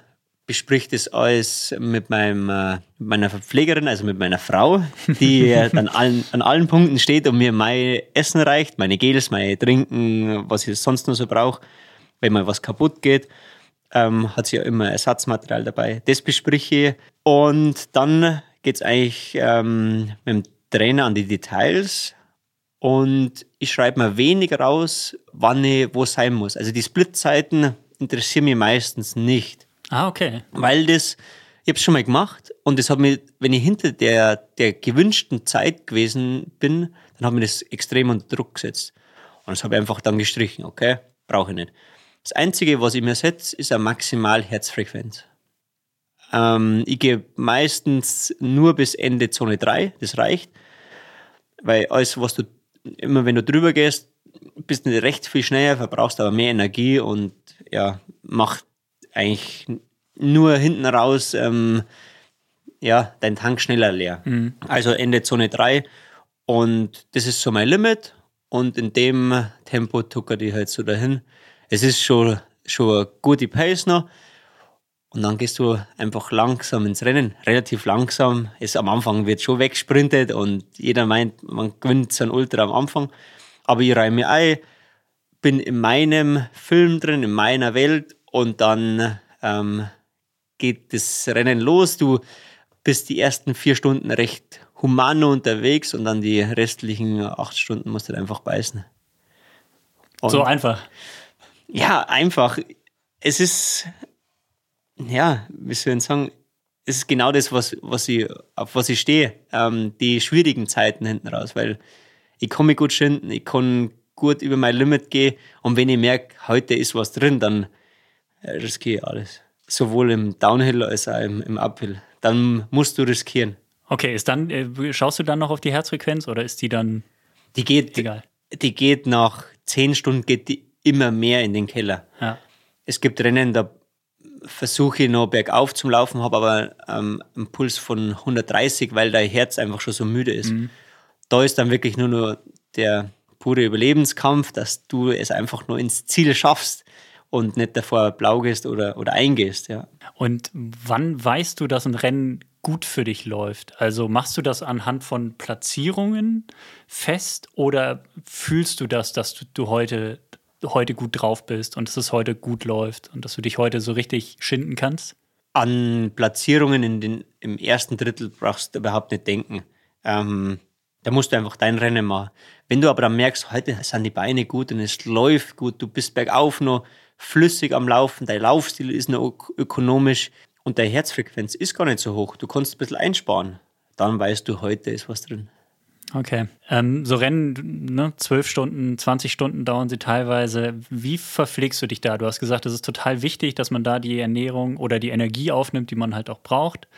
bespricht das alles mit, meinem, äh, mit meiner Verpflegerin, also mit meiner Frau, die dann allen, an allen Punkten steht und mir mein Essen reicht, meine Gels, mein Trinken, was ich sonst noch so brauche. Wenn mal was kaputt geht, ähm, hat sie ja immer Ersatzmaterial dabei. Das bespreche ich. Und dann geht es eigentlich ähm, mit dem Trainer an die Details und ich schreibe mir wenig raus, wann ich wo sein muss. Also die Splitzeiten interessieren mich meistens nicht. Ah, okay. Weil das, ich habe es schon mal gemacht und das hat mir, wenn ich hinter der, der gewünschten Zeit gewesen bin, dann hat mir das extrem unter Druck gesetzt. Und das habe ich einfach dann gestrichen, okay, brauche ich nicht. Das Einzige, was ich mir setze, ist eine Maximalherzfrequenz. Ähm, ich gehe meistens nur bis Ende Zone 3, das reicht weil alles, was du immer, wenn du drüber gehst, bist du recht viel schneller, verbrauchst aber mehr Energie und ja, macht eigentlich nur hinten raus ähm, ja, dein Tank schneller leer. Mhm. Also Ende Zone 3 und das ist so mein Limit und in dem Tempo tuckert ich halt so dahin. Es ist schon, schon eine gute Pace noch Und dann gehst du einfach langsam ins Rennen, relativ langsam. Es, am Anfang wird schon wegsprintet und jeder meint, man gewinnt so ein Ultra am Anfang. Aber ich räume ein, bin in meinem Film drin, in meiner Welt und dann ähm, geht das Rennen los. Du bist die ersten vier Stunden recht human unterwegs und dann die restlichen acht Stunden musst du einfach beißen. Und so einfach. Ja, einfach. Es ist ja, wie soll ich sagen, es ist genau das, was, was ich, auf was ich stehe. Ähm, die schwierigen Zeiten hinten raus, weil ich kann mich gut schinden, ich kann gut über mein Limit gehen und wenn ich merke, heute ist was drin, dann riskiere ich alles. Sowohl im Downhill als auch im, im Uphill. Dann musst du riskieren. Okay, ist dann, äh, schaust du dann noch auf die Herzfrequenz oder ist die dann die geht, egal? Die, die geht nach zehn Stunden geht die immer mehr in den Keller. Ja. Es gibt Rennen, da versuche ich noch bergauf zum Laufen, habe aber ähm, einen Puls von 130, weil dein Herz einfach schon so müde ist. Mhm. Da ist dann wirklich nur noch der pure Überlebenskampf, dass du es einfach nur ins Ziel schaffst und nicht davor blau gehst oder, oder eingehst. Ja. Und wann weißt du, dass ein Rennen gut für dich läuft? Also machst du das anhand von Platzierungen fest oder fühlst du das, dass du, du heute heute gut drauf bist und dass es heute gut läuft und dass du dich heute so richtig schinden kannst? An Platzierungen in den, im ersten Drittel brauchst du überhaupt nicht denken. Ähm, da musst du einfach dein Rennen machen. Wenn du aber dann merkst, heute sind die Beine gut und es läuft gut, du bist bergauf noch flüssig am Laufen, dein Laufstil ist noch ökonomisch und deine Herzfrequenz ist gar nicht so hoch, du kannst ein bisschen einsparen, dann weißt du, heute ist was drin. Okay. Ähm, so Rennen, ne, 12 Stunden, 20 Stunden dauern sie teilweise. Wie verpflegst du dich da? Du hast gesagt, es ist total wichtig, dass man da die Ernährung oder die Energie aufnimmt, die man halt auch braucht.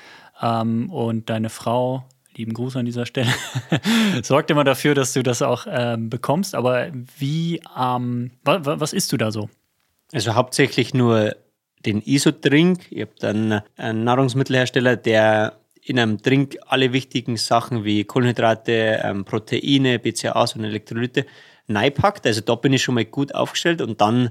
Ähm, und deine Frau, lieben Gruß an dieser Stelle, sorgt immer dafür, dass du das auch ähm, bekommst. Aber wie, ähm, wa was isst du da so? Also hauptsächlich nur den Isodrink. Ich habe dann einen Nahrungsmittelhersteller, der in einem Drink alle wichtigen Sachen wie Kohlenhydrate, ähm, Proteine, BCAAs und Elektrolyte reinpackt. Also da bin ich schon mal gut aufgestellt und dann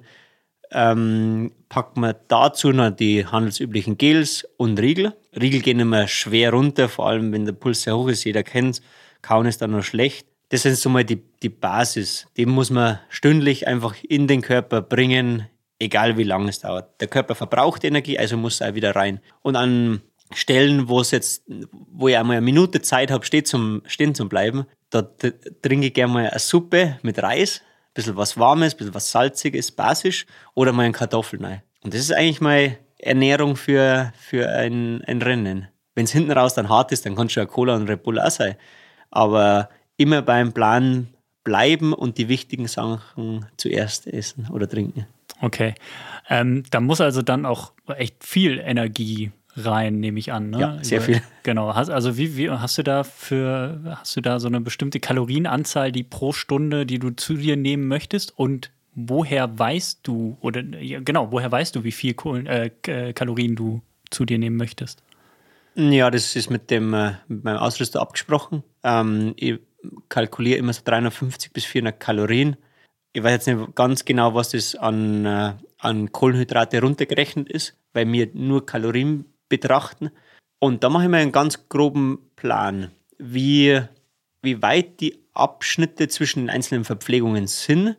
ähm, packt man dazu noch die handelsüblichen Gels und Riegel. Riegel gehen immer schwer runter, vor allem wenn der Puls sehr hoch ist. Jeder kennt. Kauen ist dann noch schlecht. Das sind so mal die, die Basis. Die muss man stündlich einfach in den Körper bringen, egal wie lange es dauert. Der Körper verbraucht Energie, also muss er wieder rein. Und an Stellen, wo es jetzt, wo ich einmal eine Minute Zeit habe, stehen zum, stehen zum Bleiben, da trinke ich gerne mal eine Suppe mit Reis, ein bisschen was Warmes, ein bisschen was Salziges, basisch oder mal einen Kartoffeln rein. Und das ist eigentlich meine Ernährung für, für ein, ein Rennen. Wenn es hinten raus dann hart ist, dann kann schon eine Cola und Red Bull auch sein. Aber immer beim Plan bleiben und die wichtigen Sachen zuerst essen oder trinken. Okay. Ähm, da muss also dann auch echt viel Energie rein, nehme ich an. Ne? Ja, sehr viel. Genau. also wie, wie hast du da für, hast du da so eine bestimmte Kalorienanzahl, die pro Stunde, die du zu dir nehmen möchtest? Und woher weißt du, oder genau, woher weißt du, wie viel Kohlen, äh, äh, Kalorien du zu dir nehmen möchtest? Ja, das ist mit dem äh, mit meinem Ausrüster abgesprochen. Ähm, ich kalkuliere immer so 350 bis 400 Kalorien. Ich weiß jetzt nicht ganz genau, was das an, äh, an Kohlenhydrate runtergerechnet ist, weil mir nur Kalorien betrachten. Und da mache ich mir einen ganz groben Plan, wie, wie weit die Abschnitte zwischen den einzelnen Verpflegungen sind.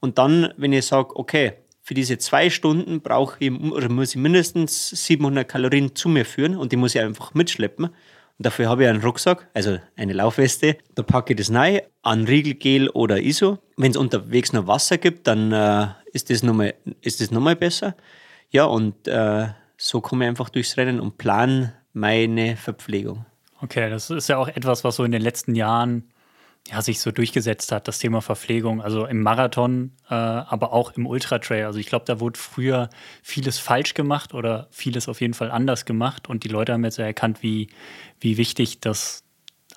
Und dann, wenn ich sage, okay, für diese zwei Stunden brauche ich oder muss ich mindestens 700 Kalorien zu mir führen und die muss ich einfach mitschleppen. Und dafür habe ich einen Rucksack, also eine Laufweste. Da packe ich das rein, an Riegelgel oder ISO. Wenn es unterwegs noch Wasser gibt, dann äh, ist das nochmal noch besser. Ja, und äh, so komme ich einfach durchs Rennen und plan meine Verpflegung. Okay, das ist ja auch etwas, was so in den letzten Jahren ja, sich so durchgesetzt hat, das Thema Verpflegung. Also im Marathon, äh, aber auch im Ultratrail. Also ich glaube, da wurde früher vieles falsch gemacht oder vieles auf jeden Fall anders gemacht. Und die Leute haben jetzt erkannt, wie, wie wichtig das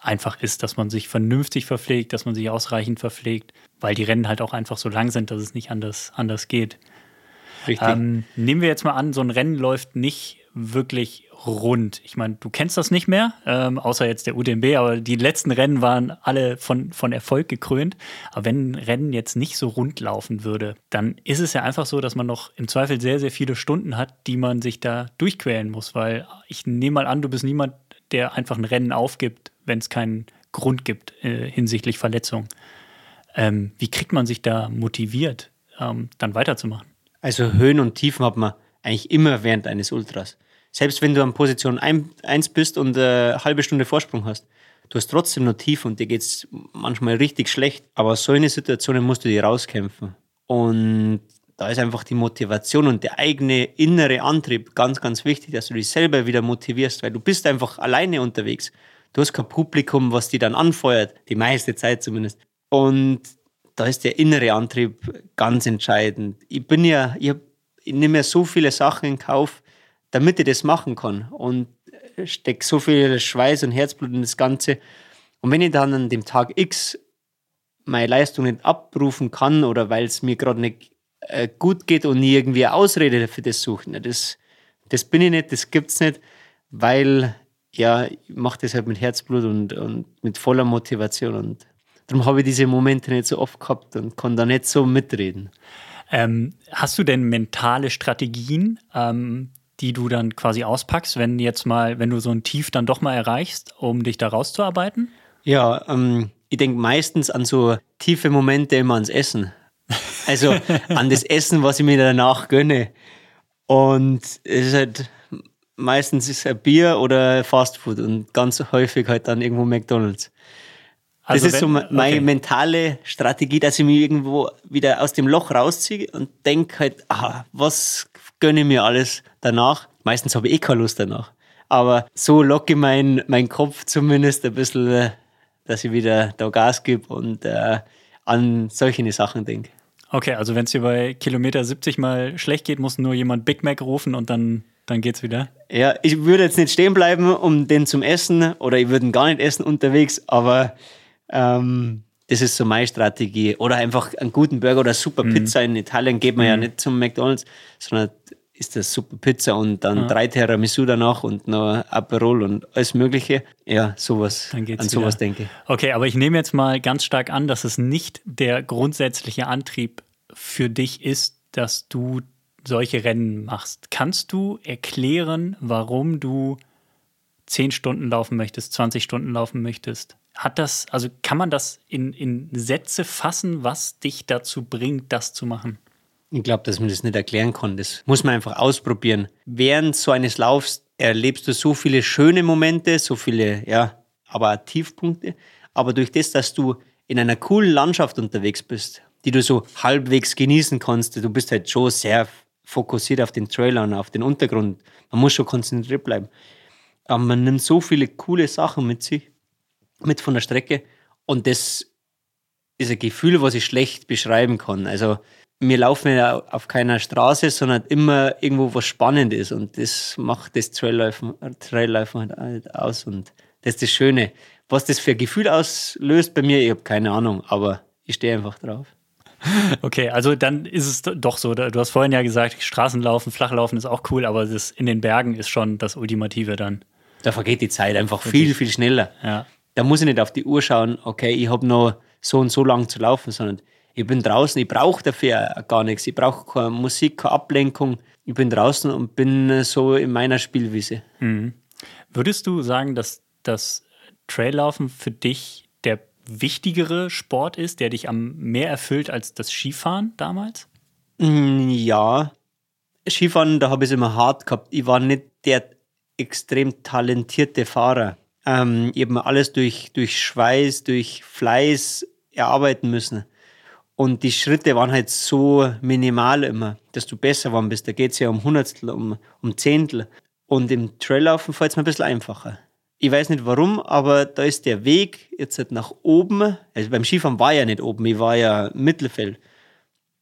einfach ist, dass man sich vernünftig verpflegt, dass man sich ausreichend verpflegt, weil die Rennen halt auch einfach so lang sind, dass es nicht anders, anders geht. Richtig. Ähm, nehmen wir jetzt mal an, so ein Rennen läuft nicht wirklich rund. Ich meine, du kennst das nicht mehr, ähm, außer jetzt der UTMB, aber die letzten Rennen waren alle von, von Erfolg gekrönt. Aber wenn ein Rennen jetzt nicht so rund laufen würde, dann ist es ja einfach so, dass man noch im Zweifel sehr, sehr viele Stunden hat, die man sich da durchquälen muss, weil ich nehme mal an, du bist niemand, der einfach ein Rennen aufgibt, wenn es keinen Grund gibt äh, hinsichtlich Verletzung. Ähm, wie kriegt man sich da motiviert, ähm, dann weiterzumachen? Also Höhen und Tiefen hat man eigentlich immer während eines Ultras. Selbst wenn du an Position 1 bist und eine halbe Stunde Vorsprung hast, du hast trotzdem noch tief und dir geht es manchmal richtig schlecht. Aber so eine Situation musst du dir rauskämpfen. Und da ist einfach die Motivation und der eigene innere Antrieb ganz, ganz wichtig, dass du dich selber wieder motivierst, weil du bist einfach alleine unterwegs. Du hast kein Publikum, was dich dann anfeuert, die meiste Zeit zumindest. Und da ist der innere Antrieb ganz entscheidend. Ich bin ja, ich, ich nehme ja so viele Sachen in Kauf, damit ich das machen kann. Und stecke so viel Schweiß und Herzblut in das Ganze. Und wenn ich dann an dem Tag X meine Leistung nicht abrufen kann oder weil es mir gerade nicht äh, gut geht und ich irgendwie eine Ausrede für das suche, ne, das, das bin ich nicht, das gibt es nicht, weil ja, ich mache das halt mit Herzblut und, und mit voller Motivation und darum habe ich diese Momente nicht so oft gehabt und kann da nicht so mitreden. Ähm, hast du denn mentale Strategien, ähm, die du dann quasi auspackst, wenn jetzt mal, wenn du so ein Tief dann doch mal erreichst, um dich da rauszuarbeiten? Ja, ähm, ich denke meistens an so tiefe Momente immer ans Essen. Also an das Essen, was ich mir danach gönne. Und es ist halt meistens ist ein Bier oder Fastfood und ganz häufig halt dann irgendwo McDonalds. Also das ist wenn, so meine okay. mentale Strategie, dass ich mich irgendwo wieder aus dem Loch rausziehe und denke halt, ah, was gönne ich mir alles danach. Meistens habe ich eh keine Lust danach. Aber so locke ich meinen mein Kopf zumindest ein bisschen, äh, dass ich wieder da Gas gebe und äh, an solche Sachen denke. Okay, also wenn es dir bei Kilometer 70 mal schlecht geht, muss nur jemand Big Mac rufen und dann, dann geht's wieder. Ja, ich würde jetzt nicht stehen bleiben, um den zum Essen oder ich würde gar nicht essen unterwegs, aber ähm, das ist so meine Strategie. Oder einfach einen guten Burger oder super mhm. Pizza. In Italien geht man mhm. ja nicht zum McDonalds, sondern ist das super Pizza und dann ja. drei Tiramisu danach und noch Aperol und alles Mögliche. Ja, sowas. Dann geht's an sowas wieder. denke ich. Okay, aber ich nehme jetzt mal ganz stark an, dass es nicht der grundsätzliche Antrieb für dich ist, dass du solche Rennen machst. Kannst du erklären, warum du 10 Stunden laufen möchtest, 20 Stunden laufen möchtest? Hat das, also kann man das in, in Sätze fassen, was dich dazu bringt, das zu machen? Ich glaube, dass man das nicht erklären kann. Das muss man einfach ausprobieren. Während so eines Laufs erlebst du so viele schöne Momente, so viele, ja, aber Tiefpunkte. Aber durch das, dass du in einer coolen Landschaft unterwegs bist, die du so halbwegs genießen kannst, du bist halt schon sehr fokussiert auf den Trailer und auf den Untergrund. Man muss schon konzentriert bleiben. Aber man nimmt so viele coole Sachen mit sich mit von der Strecke. Und das ist ein Gefühl, was ich schlecht beschreiben kann. Also wir laufen ja auf keiner Straße, sondern immer irgendwo was Spannendes. Und das macht das Traillaufen, Traillaufen halt aus. Und das ist das Schöne. Was das für ein Gefühl auslöst bei mir, ich habe keine Ahnung, aber ich stehe einfach drauf. Okay, also dann ist es doch so. Du hast vorhin ja gesagt, Straßenlaufen, Flachlaufen ist auch cool, aber das in den Bergen ist schon das Ultimative dann. Da vergeht die Zeit einfach viel, viel schneller. Ja da muss ich nicht auf die Uhr schauen, okay, ich habe noch so und so lang zu laufen, sondern ich bin draußen, ich brauche dafür gar nichts. Ich brauche keine Musik, keine Ablenkung. Ich bin draußen und bin so in meiner Spielwiese. Mhm. Würdest du sagen, dass das Traillaufen für dich der wichtigere Sport ist, der dich am mehr erfüllt als das Skifahren damals? Mm, ja. Skifahren, da habe ich es immer hart gehabt. Ich war nicht der extrem talentierte Fahrer. Ähm, mir alles durch, durch Schweiß, durch Fleiß erarbeiten müssen. Und die Schritte waren halt so minimal immer, dass du besser geworden bist. Da geht es ja um Hundertstel, um, um Zehntel. Und im Traillaufen fällt es mir ein bisschen einfacher. Ich weiß nicht warum, aber da ist der Weg jetzt halt nach oben. Also beim Skifahren war ja nicht oben, ich war ja Mittelfeld.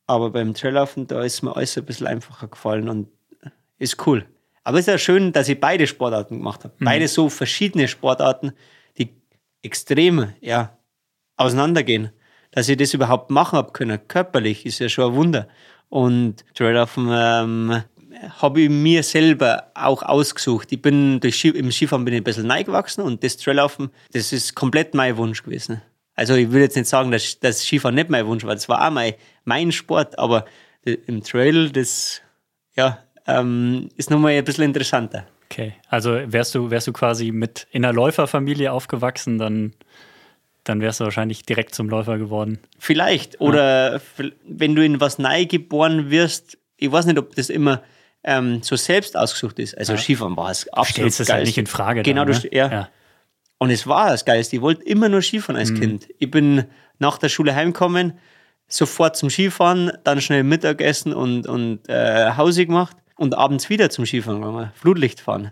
Aber beim Traillaufen, da ist mir alles ein bisschen einfacher gefallen und ist cool. Aber es ist ja schön, dass ich beide Sportarten gemacht habe. Mhm. Beide so verschiedene Sportarten, die extrem ja, auseinandergehen. Dass ich das überhaupt machen habe können, körperlich, ist ja schon ein Wunder. Und Traillaufen ähm, habe ich mir selber auch ausgesucht. Ich bin durch Ski, im Skifahren bin ich ein bisschen neu gewachsen und das Traillaufen, das ist komplett mein Wunsch gewesen. Also ich will jetzt nicht sagen, dass das Skifahren nicht mein Wunsch war, das war auch mein, mein Sport, aber im Trail, das ja, ähm, ist nochmal ein bisschen interessanter. Okay, also wärst du, wärst du quasi mit in einer Läuferfamilie aufgewachsen, dann, dann wärst du wahrscheinlich direkt zum Läufer geworden. Vielleicht. Oder ja. wenn du in was neu geboren wirst, ich weiß nicht, ob das immer ähm, so selbst ausgesucht ist. Also ja. Skifahren war es absolut Stellst das halt nicht in Frage. Genau, dann, ne? ja. ja. Und es war das Geilste. Ich wollte immer nur Skifahren als mhm. Kind. Ich bin nach der Schule heimgekommen, sofort zum Skifahren, dann schnell Mittagessen und, und äh, Hause gemacht und abends wieder zum Skifahren gegangen, Flutlicht fahren.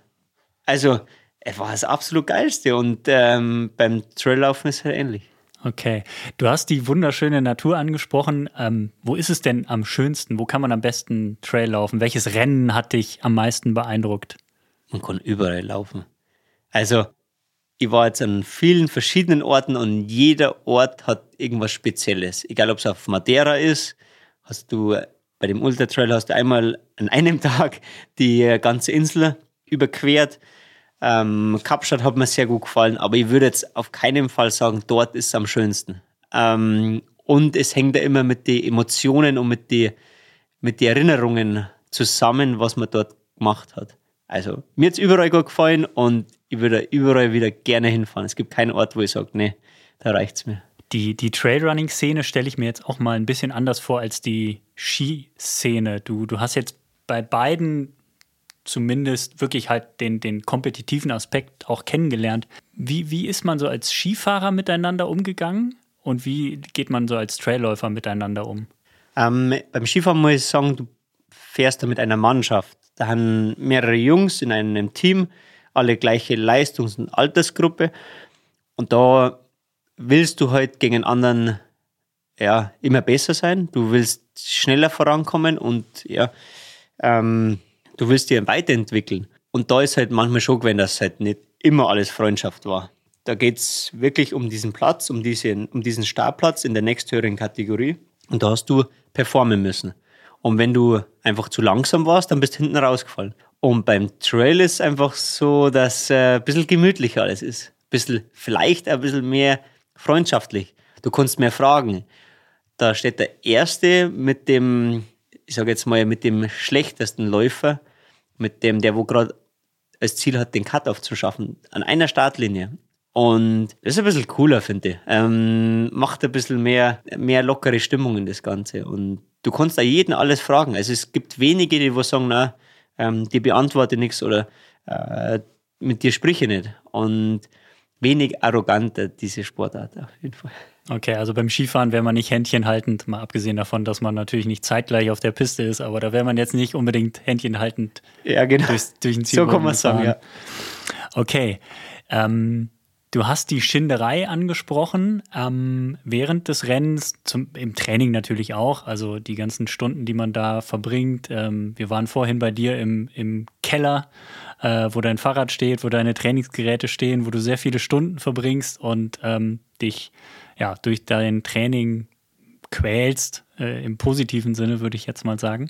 Also, es war das absolut Geilste und ähm, beim Traillaufen ist es halt ähnlich. Okay. Du hast die wunderschöne Natur angesprochen. Ähm, wo ist es denn am schönsten? Wo kann man am besten Trail laufen? Welches Rennen hat dich am meisten beeindruckt? Man kann überall laufen. Also, ich war jetzt an vielen verschiedenen Orten und jeder Ort hat irgendwas Spezielles. Egal, ob es auf Madeira ist, hast du bei dem Ultra Trail hast du einmal an einem Tag die ganze Insel überquert. Ähm, Kapstadt hat mir sehr gut gefallen, aber ich würde jetzt auf keinen Fall sagen, dort ist es am schönsten. Ähm, und es hängt ja immer mit den Emotionen und mit den mit die Erinnerungen zusammen, was man dort gemacht hat. Also, mir hat es überall gut gefallen und ich würde überall wieder gerne hinfahren. Es gibt keinen Ort, wo ich sage, nee, da reicht es mir. Die, die Trailrunning-Szene stelle ich mir jetzt auch mal ein bisschen anders vor als die Skiszene. Du, du hast jetzt bei beiden zumindest wirklich halt den, den kompetitiven Aspekt auch kennengelernt. Wie, wie ist man so als Skifahrer miteinander umgegangen und wie geht man so als Trailläufer miteinander um? Ähm, beim Skifahren muss ich sagen, du fährst da mit einer Mannschaft. Da haben mehrere Jungs in einem Team, alle gleiche Leistungs- und Altersgruppe. Und da willst du halt gegen anderen ja, immer besser sein. Du willst schneller vorankommen und ja, ähm, du willst dich weiterentwickeln. Und da ist halt manchmal schon gewesen, dass halt nicht immer alles Freundschaft war. Da geht es wirklich um diesen Platz, um diesen, um diesen Startplatz in der nächsthöheren Kategorie. Und da hast du performen müssen. Und wenn du einfach zu langsam warst, dann bist du hinten rausgefallen. Und beim Trail ist einfach so, dass äh, ein bisschen gemütlicher alles ist. Ein bisschen, vielleicht ein bisschen mehr freundschaftlich. Du kannst mehr fragen. Da steht der Erste mit dem, ich sage jetzt mal, mit dem schlechtesten Läufer, mit dem, der wo gerade als Ziel hat, den Cut-Off zu schaffen, an einer Startlinie. Und das ist ein bisschen cooler, finde ich. Ähm, macht ein bisschen mehr, mehr lockere Stimmung in das Ganze. Und du kannst da jeden alles fragen. Also es gibt wenige, die wo sagen, na, ähm, die beantworte nichts oder äh, mit dir sprich nicht. Und wenig arroganter, diese Sportart auf jeden Fall. Okay, also beim Skifahren wäre man nicht händchenhaltend, mal abgesehen davon, dass man natürlich nicht zeitgleich auf der Piste ist, aber da wäre man jetzt nicht unbedingt händchenhaltend ja, genau. durch, durch den Ziel. So kann man sagen, ja. Okay. Ähm, du hast die Schinderei angesprochen ähm, während des Rennens, zum, im Training natürlich auch, also die ganzen Stunden, die man da verbringt. Ähm, wir waren vorhin bei dir im, im Keller äh, wo dein Fahrrad steht, wo deine Trainingsgeräte stehen, wo du sehr viele Stunden verbringst und ähm, dich ja durch dein Training quälst, äh, im positiven Sinne würde ich jetzt mal sagen.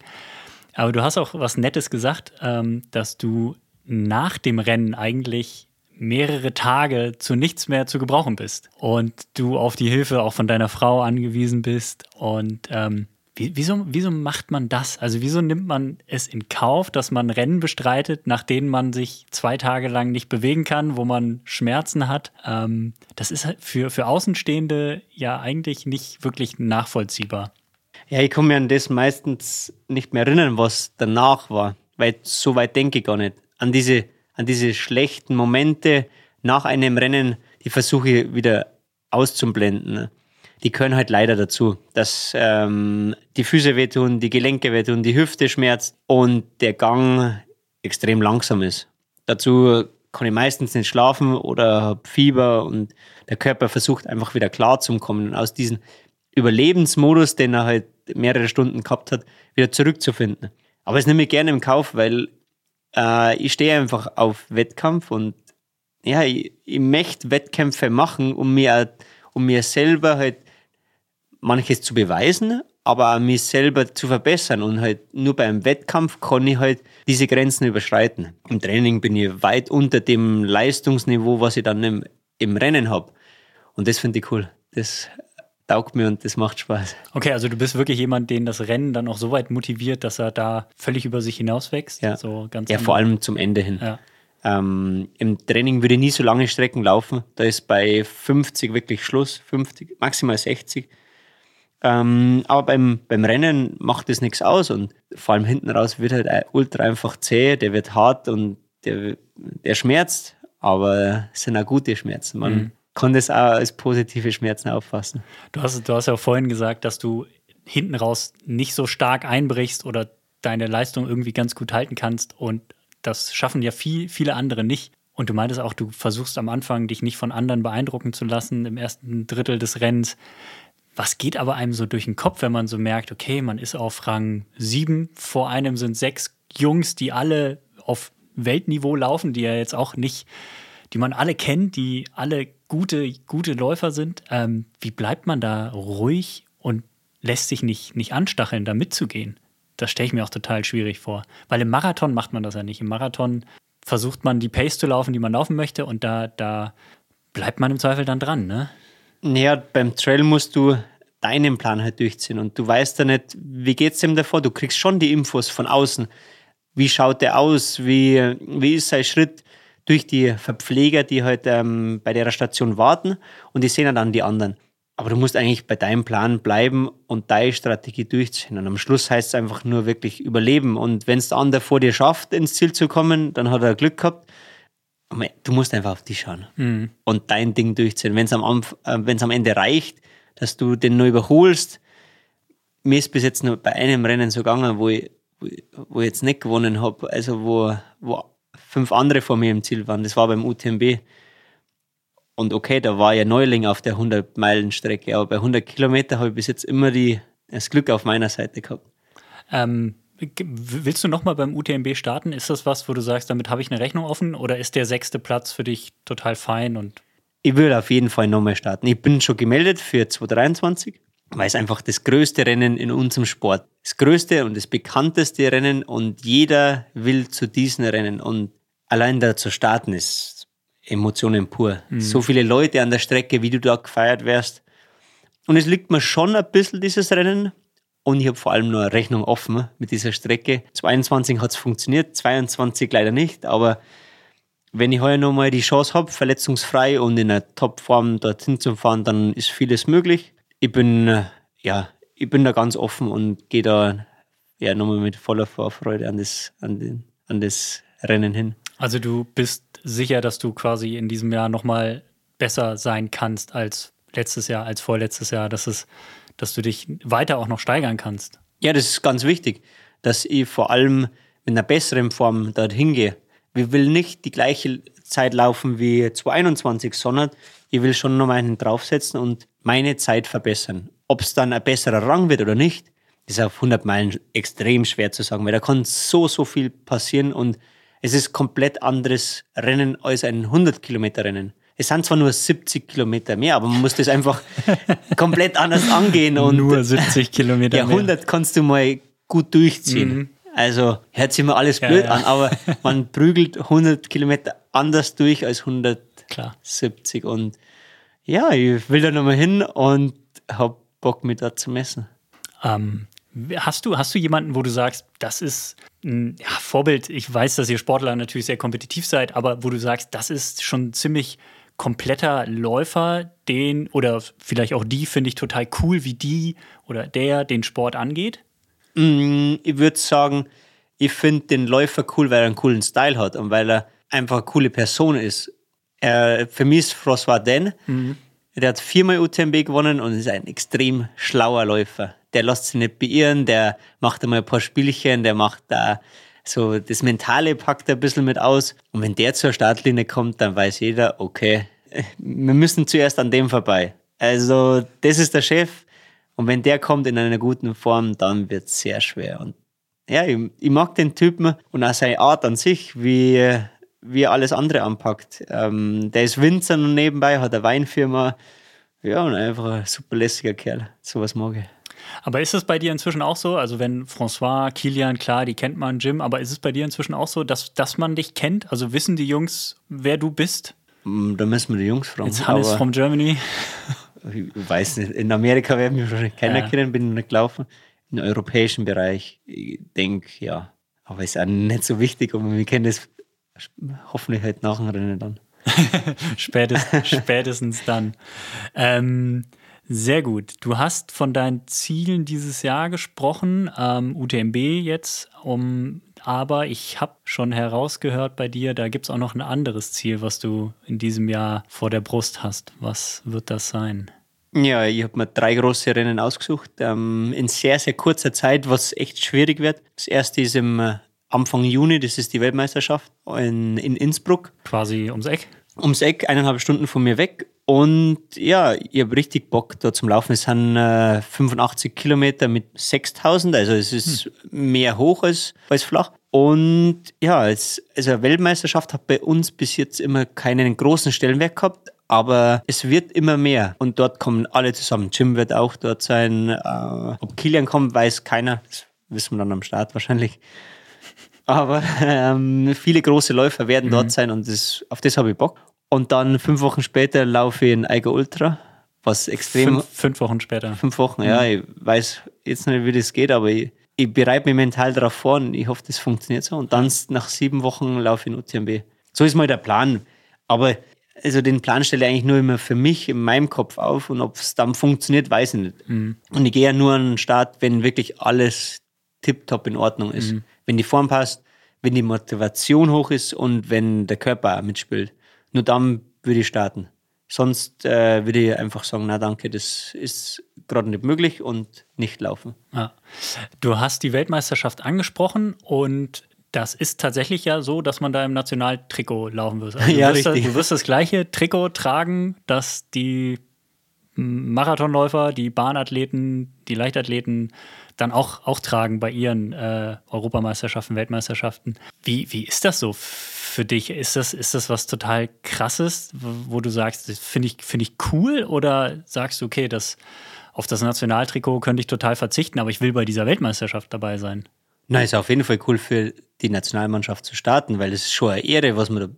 Aber du hast auch was Nettes gesagt, ähm, dass du nach dem Rennen eigentlich mehrere Tage zu nichts mehr zu gebrauchen bist und du auf die Hilfe auch von deiner Frau angewiesen bist und ähm, wieso, wieso macht man das? Also wieso nimmt man es in Kauf, dass man Rennen bestreitet, nach denen man sich zwei Tage lang nicht bewegen kann, wo man Schmerzen hat? Ähm, das ist halt für, für Außenstehende ja eigentlich nicht wirklich nachvollziehbar. Ja, ich kann mir an das meistens nicht mehr erinnern, was danach war, weil so weit denke ich gar nicht. An diese, an diese schlechten Momente nach einem Rennen, die versuche ich wieder auszublenden die können halt leider dazu, dass ähm, die Füße wehtun, die Gelenke wehtun, die Hüfte schmerzt und der Gang extrem langsam ist. Dazu kann ich meistens nicht schlafen oder habe Fieber und der Körper versucht einfach wieder klar zu kommen und aus diesem Überlebensmodus, den er halt mehrere Stunden gehabt hat, wieder zurückzufinden. Aber es nehme ich gerne im Kauf, weil äh, ich stehe einfach auf Wettkampf und ja, ich, ich möchte Wettkämpfe machen, um mir, um mir selber halt manches zu beweisen, aber auch mich selber zu verbessern. Und halt nur beim Wettkampf kann ich halt diese Grenzen überschreiten. Im Training bin ich weit unter dem Leistungsniveau, was ich dann im, im Rennen habe. Und das finde ich cool. Das taugt mir und das macht Spaß. Okay, also du bist wirklich jemand, den das Rennen dann auch so weit motiviert, dass er da völlig über sich hinauswächst. Ja, so ganz ja vor allem zum Ende hin. Ja. Ähm, Im Training würde ich nie so lange Strecken laufen. Da ist bei 50 wirklich Schluss, 50, maximal 60. Ähm, aber beim, beim Rennen macht das nichts aus und vor allem hinten raus wird halt ultra einfach zäh, der wird hart und der, der schmerzt, aber es sind auch gute Schmerzen. Man mhm. kann das auch als positive Schmerzen auffassen. Du hast, du hast ja auch vorhin gesagt, dass du hinten raus nicht so stark einbrichst oder deine Leistung irgendwie ganz gut halten kannst und das schaffen ja viel, viele andere nicht. Und du meintest auch, du versuchst am Anfang, dich nicht von anderen beeindrucken zu lassen im ersten Drittel des Rennens. Was geht aber einem so durch den Kopf, wenn man so merkt, okay, man ist auf Rang 7, vor einem sind sechs Jungs, die alle auf Weltniveau laufen, die ja jetzt auch nicht, die man alle kennt, die alle gute, gute Läufer sind. Ähm, wie bleibt man da ruhig und lässt sich nicht, nicht anstacheln, da mitzugehen? Das stelle ich mir auch total schwierig vor. Weil im Marathon macht man das ja nicht. Im Marathon versucht man die Pace zu laufen, die man laufen möchte, und da, da bleibt man im Zweifel dann dran, ne? Naja, beim Trail musst du deinen Plan halt durchziehen und du weißt ja nicht, wie geht es ihm davor. Du kriegst schon die Infos von außen. Wie schaut der aus? Wie, wie ist sein Schritt durch die Verpfleger, die halt ähm, bei der Station warten und die sehen dann die anderen. Aber du musst eigentlich bei deinem Plan bleiben und deine Strategie durchziehen. Und am Schluss heißt es einfach nur wirklich überleben. Und wenn es der andere vor dir schafft, ins Ziel zu kommen, dann hat er Glück gehabt. Du musst einfach auf dich schauen mhm. und dein Ding durchziehen. Wenn es am, äh, am Ende reicht, dass du den nur überholst, mir ist bis jetzt nur bei einem Rennen so gegangen, wo ich, wo ich jetzt nicht gewonnen habe, also wo, wo fünf andere vor mir im Ziel waren. Das war beim UTMB. Und okay, da war ja Neuling auf der 100-Meilen-Strecke, aber bei 100 Kilometer habe ich bis jetzt immer die, das Glück auf meiner Seite gehabt. Ähm, willst du nochmal beim UTMB starten? Ist das was, wo du sagst, damit habe ich eine Rechnung offen oder ist der sechste Platz für dich total fein? Und ich würde auf jeden Fall nochmal starten. Ich bin schon gemeldet für 2023, weil es einfach das größte Rennen in unserem Sport. Das größte und das bekannteste Rennen und jeder will zu diesen Rennen. Und allein da zu starten ist Emotionen pur. Mhm. So viele Leute an der Strecke, wie du da gefeiert wärst. Und es liegt mir schon ein bisschen dieses Rennen. Und ich habe vor allem nur eine Rechnung offen mit dieser Strecke. 22 hat es funktioniert, 22 leider nicht. Aber wenn ich heuer nochmal die Chance habe, verletzungsfrei und in einer Topform dorthin zu fahren, dann ist vieles möglich. Ich bin, ja, ich bin da ganz offen und gehe da ja, nochmal mit voller Vorfreude an das, an, den, an das Rennen hin. Also du bist sicher, dass du quasi in diesem Jahr nochmal besser sein kannst als letztes Jahr, als vorletztes Jahr, dass, es, dass du dich weiter auch noch steigern kannst. Ja, das ist ganz wichtig, dass ich vor allem mit einer besseren Form dorthin gehe. Wir will nicht die gleiche Zeit laufen wie 2021, sondern ich will schon noch einen draufsetzen und meine Zeit verbessern. Ob es dann ein besserer Rang wird oder nicht, ist auf 100 Meilen extrem schwer zu sagen, weil da kann so, so viel passieren und es ist komplett anderes Rennen als ein 100 Kilometer Rennen. Es sind zwar nur 70 Kilometer mehr, aber man muss das einfach komplett anders angehen. Und nur 70 Kilometer mehr. Ja, 100 kannst du mal gut durchziehen. Mhm. Also hört sich immer alles blöd ja, ja. an, aber man prügelt 100 Kilometer anders durch als 170. Klar. Und ja, ich will da nochmal hin und habe Bock, mich da zu messen. Ähm, Hast du, hast du jemanden, wo du sagst, das ist ein ja, Vorbild? Ich weiß, dass ihr Sportler natürlich sehr kompetitiv seid, aber wo du sagst, das ist schon ziemlich kompletter Läufer, den oder vielleicht auch die finde ich total cool, wie die oder der den Sport angeht? Mm, ich würde sagen, ich finde den Läufer cool, weil er einen coolen Style hat und weil er einfach eine coole Person ist. Er, für mich ist François Den, mhm. der hat viermal UTMB gewonnen und ist ein extrem schlauer Läufer der lässt sich nicht beirren, der macht einmal ein paar Spielchen, der macht da so das Mentale packt er ein bisschen mit aus. Und wenn der zur Startlinie kommt, dann weiß jeder, okay, wir müssen zuerst an dem vorbei. Also, das ist der Chef. Und wenn der kommt in einer guten Form, dann wird es sehr schwer. Und ja, ich, ich, mag den Typen und auch seine Art an sich, wie, wie er alles andere anpackt. Ähm, der ist Winzer und nebenbei hat eine Weinfirma. Ja, und einfach ein super lässiger Kerl. Sowas mag ich. Aber ist es bei dir inzwischen auch so? Also wenn François, Kilian, klar, die kennt man, Jim, aber ist es bei dir inzwischen auch so, dass, dass man dich kennt? Also wissen die Jungs, wer du bist? Mm, Da müssen wir die Jungs fragen. Jetzt Hannes from Germany. ich weiß nicht, in Amerika werden wir wahrscheinlich keiner Ja. kennen, bin nicht gelaufen. Im europäischen Bereich, ich denke, ja. Aber ist auch nicht so wichtig, aber wir kennen das hoffentlich halt nach dem Rennen dann. Spätestens, spätestens dann. Ähm, sehr gut. Du hast von deinen Zielen dieses Jahr gesprochen, ähm, UTMB jetzt, um, aber ich habe schon herausgehört bei dir, da gibt es auch noch ein anderes Ziel, was du in diesem Jahr vor der Brust hast. Was wird das sein? Ja, ich habe mir drei große Rennen ausgesucht, ähm, in sehr, sehr kurzer Zeit, was echt schwierig wird. Das erste ist im äh, Anfang Juni, das ist die Weltmeisterschaft in, in Innsbruck. Quasi ums Eck? ums Eck, eineinhalb Stunden von mir weg. Und ja, ich habe richtig Bock da zum Laufen. Es sind äh, 85 Kilometer mit 6000, also es ist mehr hoch als, als flach. Und ja, es, also eine Weltmeisterschaft hat bei uns bis jetzt immer keinen großen Stellenwert gehabt, aber es wird immer mehr. Und dort kommen alle zusammen. Jim wird auch dort sein. Äh, ob Kilian kommt, weiß keiner. Das wissen wir dann am Start wahrscheinlich. Aber ähm, viele große Läufer werden dort sein und das, auf das habe ich Bock. Und dann fünf Wochen später laufe ich in Eiger Ultra, was extrem. Fünf, fünf Wochen später. Fünf Wochen, ja. Ich weiß jetzt nicht, wie das geht, aber ich, ich bereite mich mental darauf vor und ich hoffe, das funktioniert so. Und dann nach sieben Wochen laufe ich in UTMB. So ist mal der Plan. Aber also den Plan stelle ich eigentlich nur immer für mich in meinem Kopf auf und ob es dann funktioniert, weiß ich nicht. Und ich gehe ja nur an den Start, wenn wirklich alles tipptopp in Ordnung ist. Wenn die Form passt, wenn die Motivation hoch ist und wenn der Körper auch mitspielt. Nur dann würde ich starten. Sonst äh, würde ich einfach sagen, na danke, das ist gerade nicht möglich und nicht laufen. Ja. Du hast die Weltmeisterschaft angesprochen und das ist tatsächlich ja so, dass man da im Nationaltrikot laufen wird. Also Ja, du, wirst, richtig. du wirst das gleiche Trikot tragen, das die Marathonläufer, die Bahnathleten, die Leichtathleten dann auch, auch tragen bei ihren äh, Europameisterschaften, Weltmeisterschaften. Wie, wie ist das so für dich? Ist das, ist das was total krasses, wo du sagst, das finde ich, finde ich cool? Oder sagst du, okay, das, auf das Nationaltrikot könnte ich total verzichten, aber ich will bei dieser Weltmeisterschaft dabei sein? Na, ist auf jeden Fall cool für die Nationalmannschaft zu starten, weil es ist schon eine Ehre, was man da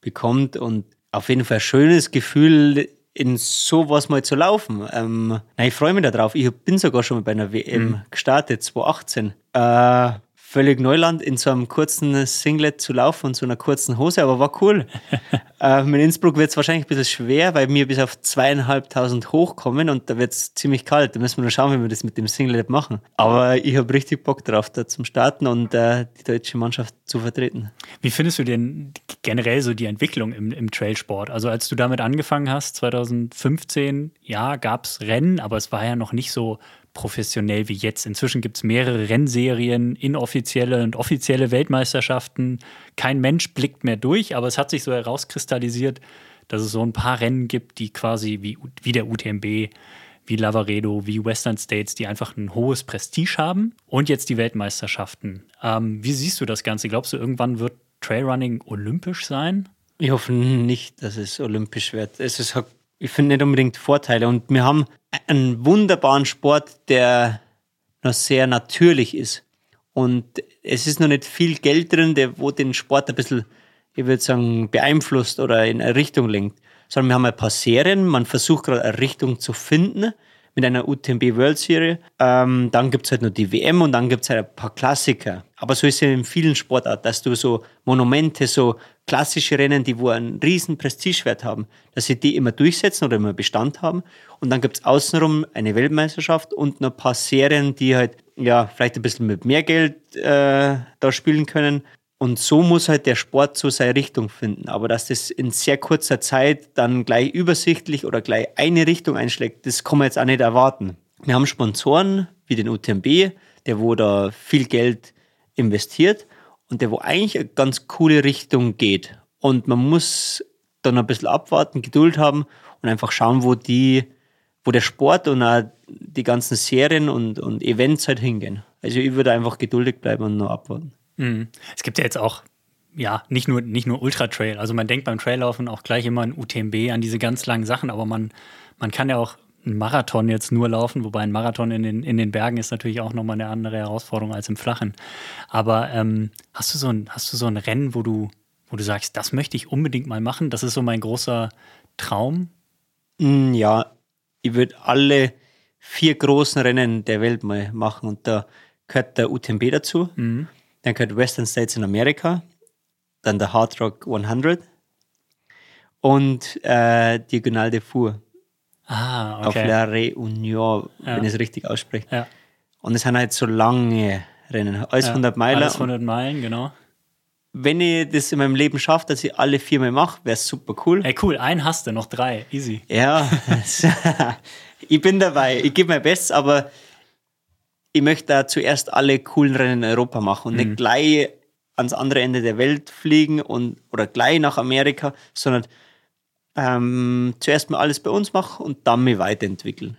bekommt und auf jeden Fall ein schönes Gefühl, in sowas mal zu laufen. Ähm, na, ich freue mich darauf. Ich bin sogar schon mal bei einer WM gestartet, 2018. Äh, völlig Neuland, in so einem kurzen Singlet zu laufen und so einer kurzen Hose, aber war cool. äh, in Innsbruck wird es wahrscheinlich ein bisschen schwer, weil wir bis auf zweieinhalbtausend hochkommen und da wird es ziemlich kalt. Da müssen wir nur schauen, wie wir das mit dem Singlet machen. Aber ich habe richtig Bock drauf, da zum Starten und äh, die deutsche Mannschaft zu vertreten. Wie findest du denn generell so die Entwicklung im, im Trailsport? Also als du damit angefangen hast, 2015, ja, gab es Rennen, aber es war ja noch nicht so professionell wie jetzt. Inzwischen gibt es mehrere Rennserien, inoffizielle und offizielle Weltmeisterschaften. Kein Mensch blickt mehr durch, aber es hat sich so herauskristallisiert, dass es so ein paar Rennen gibt, die quasi wie, wie der UTMB, wie Lavaredo, wie Western States, die einfach ein hohes Prestige haben. Und jetzt die Weltmeisterschaften. Ähm, wie siehst du das Ganze? Glaubst du, irgendwann wird Trailrunning olympisch sein? Ich hoffe nicht, dass es olympisch wird. Es ist, ich finde nicht unbedingt Vorteile. Und wir haben einen wunderbaren Sport, der noch sehr natürlich ist. Und es ist noch nicht viel Geld drin, der wo den Sport ein bisschen, ich würde sagen, beeinflusst oder in eine Richtung lenkt. Sondern wir haben ein paar Serien, man versucht gerade eine Richtung zu finden mit einer UTMB World Series. Ähm, dann gibt es halt noch die WM und dann gibt es halt ein paar Klassiker. Aber so ist es ja in vielen Sportarten, dass du so Monumente, so klassische Rennen, die wo einen riesen Prestigewert haben, dass sie die immer durchsetzen oder immer Bestand haben. Und dann gibt es außenrum eine Weltmeisterschaft und noch ein paar Serien, die halt ja vielleicht ein bisschen mit mehr Geld äh, da spielen können. Und so muss halt der Sport so seine Richtung finden. Aber dass das in sehr kurzer Zeit dann gleich übersichtlich oder gleich eine Richtung einschlägt, das kann man jetzt auch nicht erwarten. Wir haben Sponsoren wie den UTMB, der wo da viel Geld investiert und der wo eigentlich eine ganz coole Richtung geht. Und man muss dann ein bisschen abwarten, Geduld haben und einfach schauen, wo die, wo der Sport und auch die ganzen Serien und, und Events halt hingehen. Also ich würde einfach geduldig bleiben und nur abwarten. Mhm. Es gibt ja jetzt auch, ja, nicht nur, nicht nur Ultra-Trail. Also man denkt beim Traillaufen auch gleich immer an UTMB, an diese ganz langen Sachen, aber man, man kann ja auch einen Marathon jetzt nur laufen, wobei ein Marathon in den, in den Bergen ist natürlich auch nochmal eine andere Herausforderung als im Flachen. Aber ähm, hast, du so ein, hast du so ein Rennen, wo du, wo du sagst, das möchte ich unbedingt mal machen? Das ist so mein großer Traum? Mm, Ja, ich würde alle vier großen Rennen der Welt mal machen und da gehört der UTMB dazu, Mhm. Dann gehört Western States in Amerika, dann der Hard Rock 100 und äh, Diagonal de Four Ah, auf okay. La Réunion, Ja. wenn ich es richtig ausspreche. Ja. Und es sind halt so lange Rennen, alles Ja, 100 Meilen. Alles 100 Meilen, genau. Wenn ich das in meinem Leben schaffe, dass ich alle vier mal mache, wäre es super cool. Ey, cool, einen hast du, noch drei. Easy. Ja, ich bin dabei. Ich gebe mein Bestes, aber ich möchte da zuerst alle coolen Rennen in Europa machen und nicht gleich ans andere Ende der Welt fliegen und oder gleich nach Amerika, sondern ähm, zuerst mal alles bei uns machen und dann mich weiterentwickeln.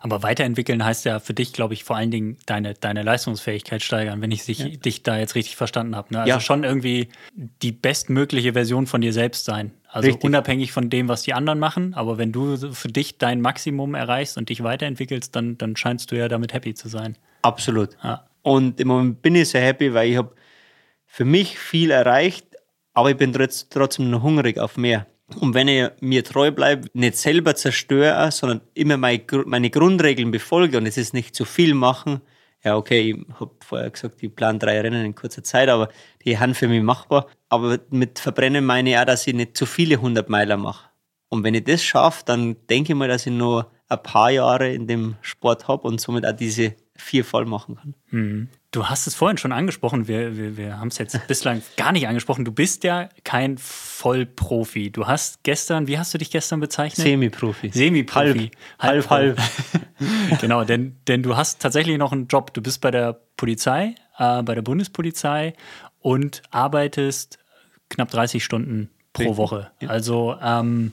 Aber weiterentwickeln heißt ja für dich, glaube ich, vor allen Dingen deine, deine Leistungsfähigkeit steigern, wenn ich dich, dich da jetzt richtig verstanden habe. Ne? Also Ja. schon irgendwie die bestmögliche Version von dir selbst sein. Also Richtig. unabhängig von dem, was die anderen machen. Aber wenn du für dich dein Maximum erreichst und dich weiterentwickelst, dann, dann scheinst du ja damit happy zu sein. Absolut. Ja. Und im Moment bin ich sehr happy, weil ich habe für mich viel erreicht, aber ich bin trotz- trotzdem noch hungrig auf mehr. Und wenn ich mir treu bleibe, nicht selber zerstöre, sondern immer meine, Gru- meine Grundregeln befolge und es ist nicht zu viel machen, ja okay, ich habe vorher gesagt, ich plane drei Rennen in kurzer Zeit, aber die sind für mich machbar. Aber mit Verbrennen meine ich auch, dass ich nicht zu viele 100 Meiler mache. Und wenn ich das schaffe, dann denke ich mal, dass ich nur ein paar Jahre in dem Sport habe und somit auch diese vier voll machen kann. Du hast es vorhin schon angesprochen, wir, wir, wir haben es jetzt bislang gar nicht angesprochen. Du bist ja kein Vollprofi. Du hast gestern, wie hast du dich gestern bezeichnet? Semi-Profi. Semi-Profi. Halb, halb. genau, denn, denn du hast tatsächlich noch einen Job. Du bist bei der Polizei, äh, bei der Bundespolizei und arbeitest knapp 30 Stunden pro Woche. ja. Also ähm,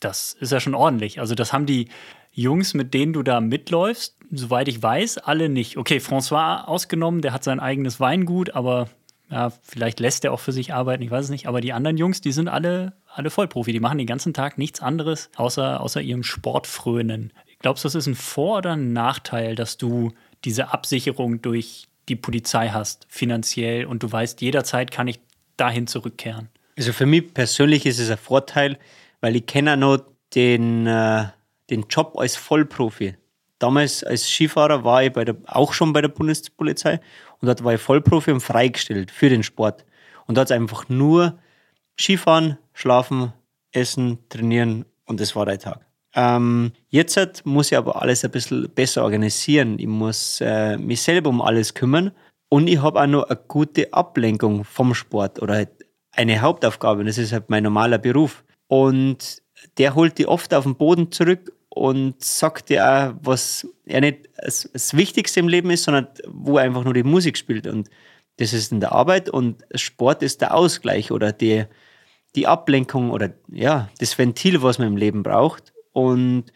das ist ja schon ordentlich. Also das haben die Jungs, mit denen du da mitläufst, soweit ich weiß, alle nicht. Okay, François ausgenommen, der hat sein eigenes Weingut, aber ja, vielleicht lässt er auch für sich arbeiten, ich weiß es nicht. Aber die anderen Jungs, die sind alle, alle Vollprofi. Die machen den ganzen Tag nichts anderes, außer, außer ihrem Sport frönen. Glaubst du, das ist ein Vor- oder ein Nachteil, dass du diese Absicherung durch die Polizei hast, finanziell, und du weißt, jederzeit kann ich dahin zurückkehren? Also für mich persönlich ist es ein Vorteil, weil ich kenne noch den, äh, den Job als Vollprofi. Damals als Skifahrer war ich bei der, auch schon bei der Bundespolizei und dort war ich Vollprofi und freigestellt für den Sport. Und dort einfach nur Skifahren, schlafen, essen, trainieren und das war der Tag. Ähm, jetzt muss ich aber alles ein bisschen besser organisieren. Ich muss äh, mich selber um alles kümmern und ich habe auch noch eine gute Ablenkung vom Sport oder halt eine Hauptaufgabe und das ist halt mein normaler Beruf. Und der holt die oft auf den Boden zurück und sagt dir auch, was ja nicht das, das Wichtigste im Leben ist, sondern wo er einfach nur die Musik spielt. Und das ist in der Arbeit und Sport ist der Ausgleich oder die, die Ablenkung oder ja, das Ventil, was man im Leben braucht. Und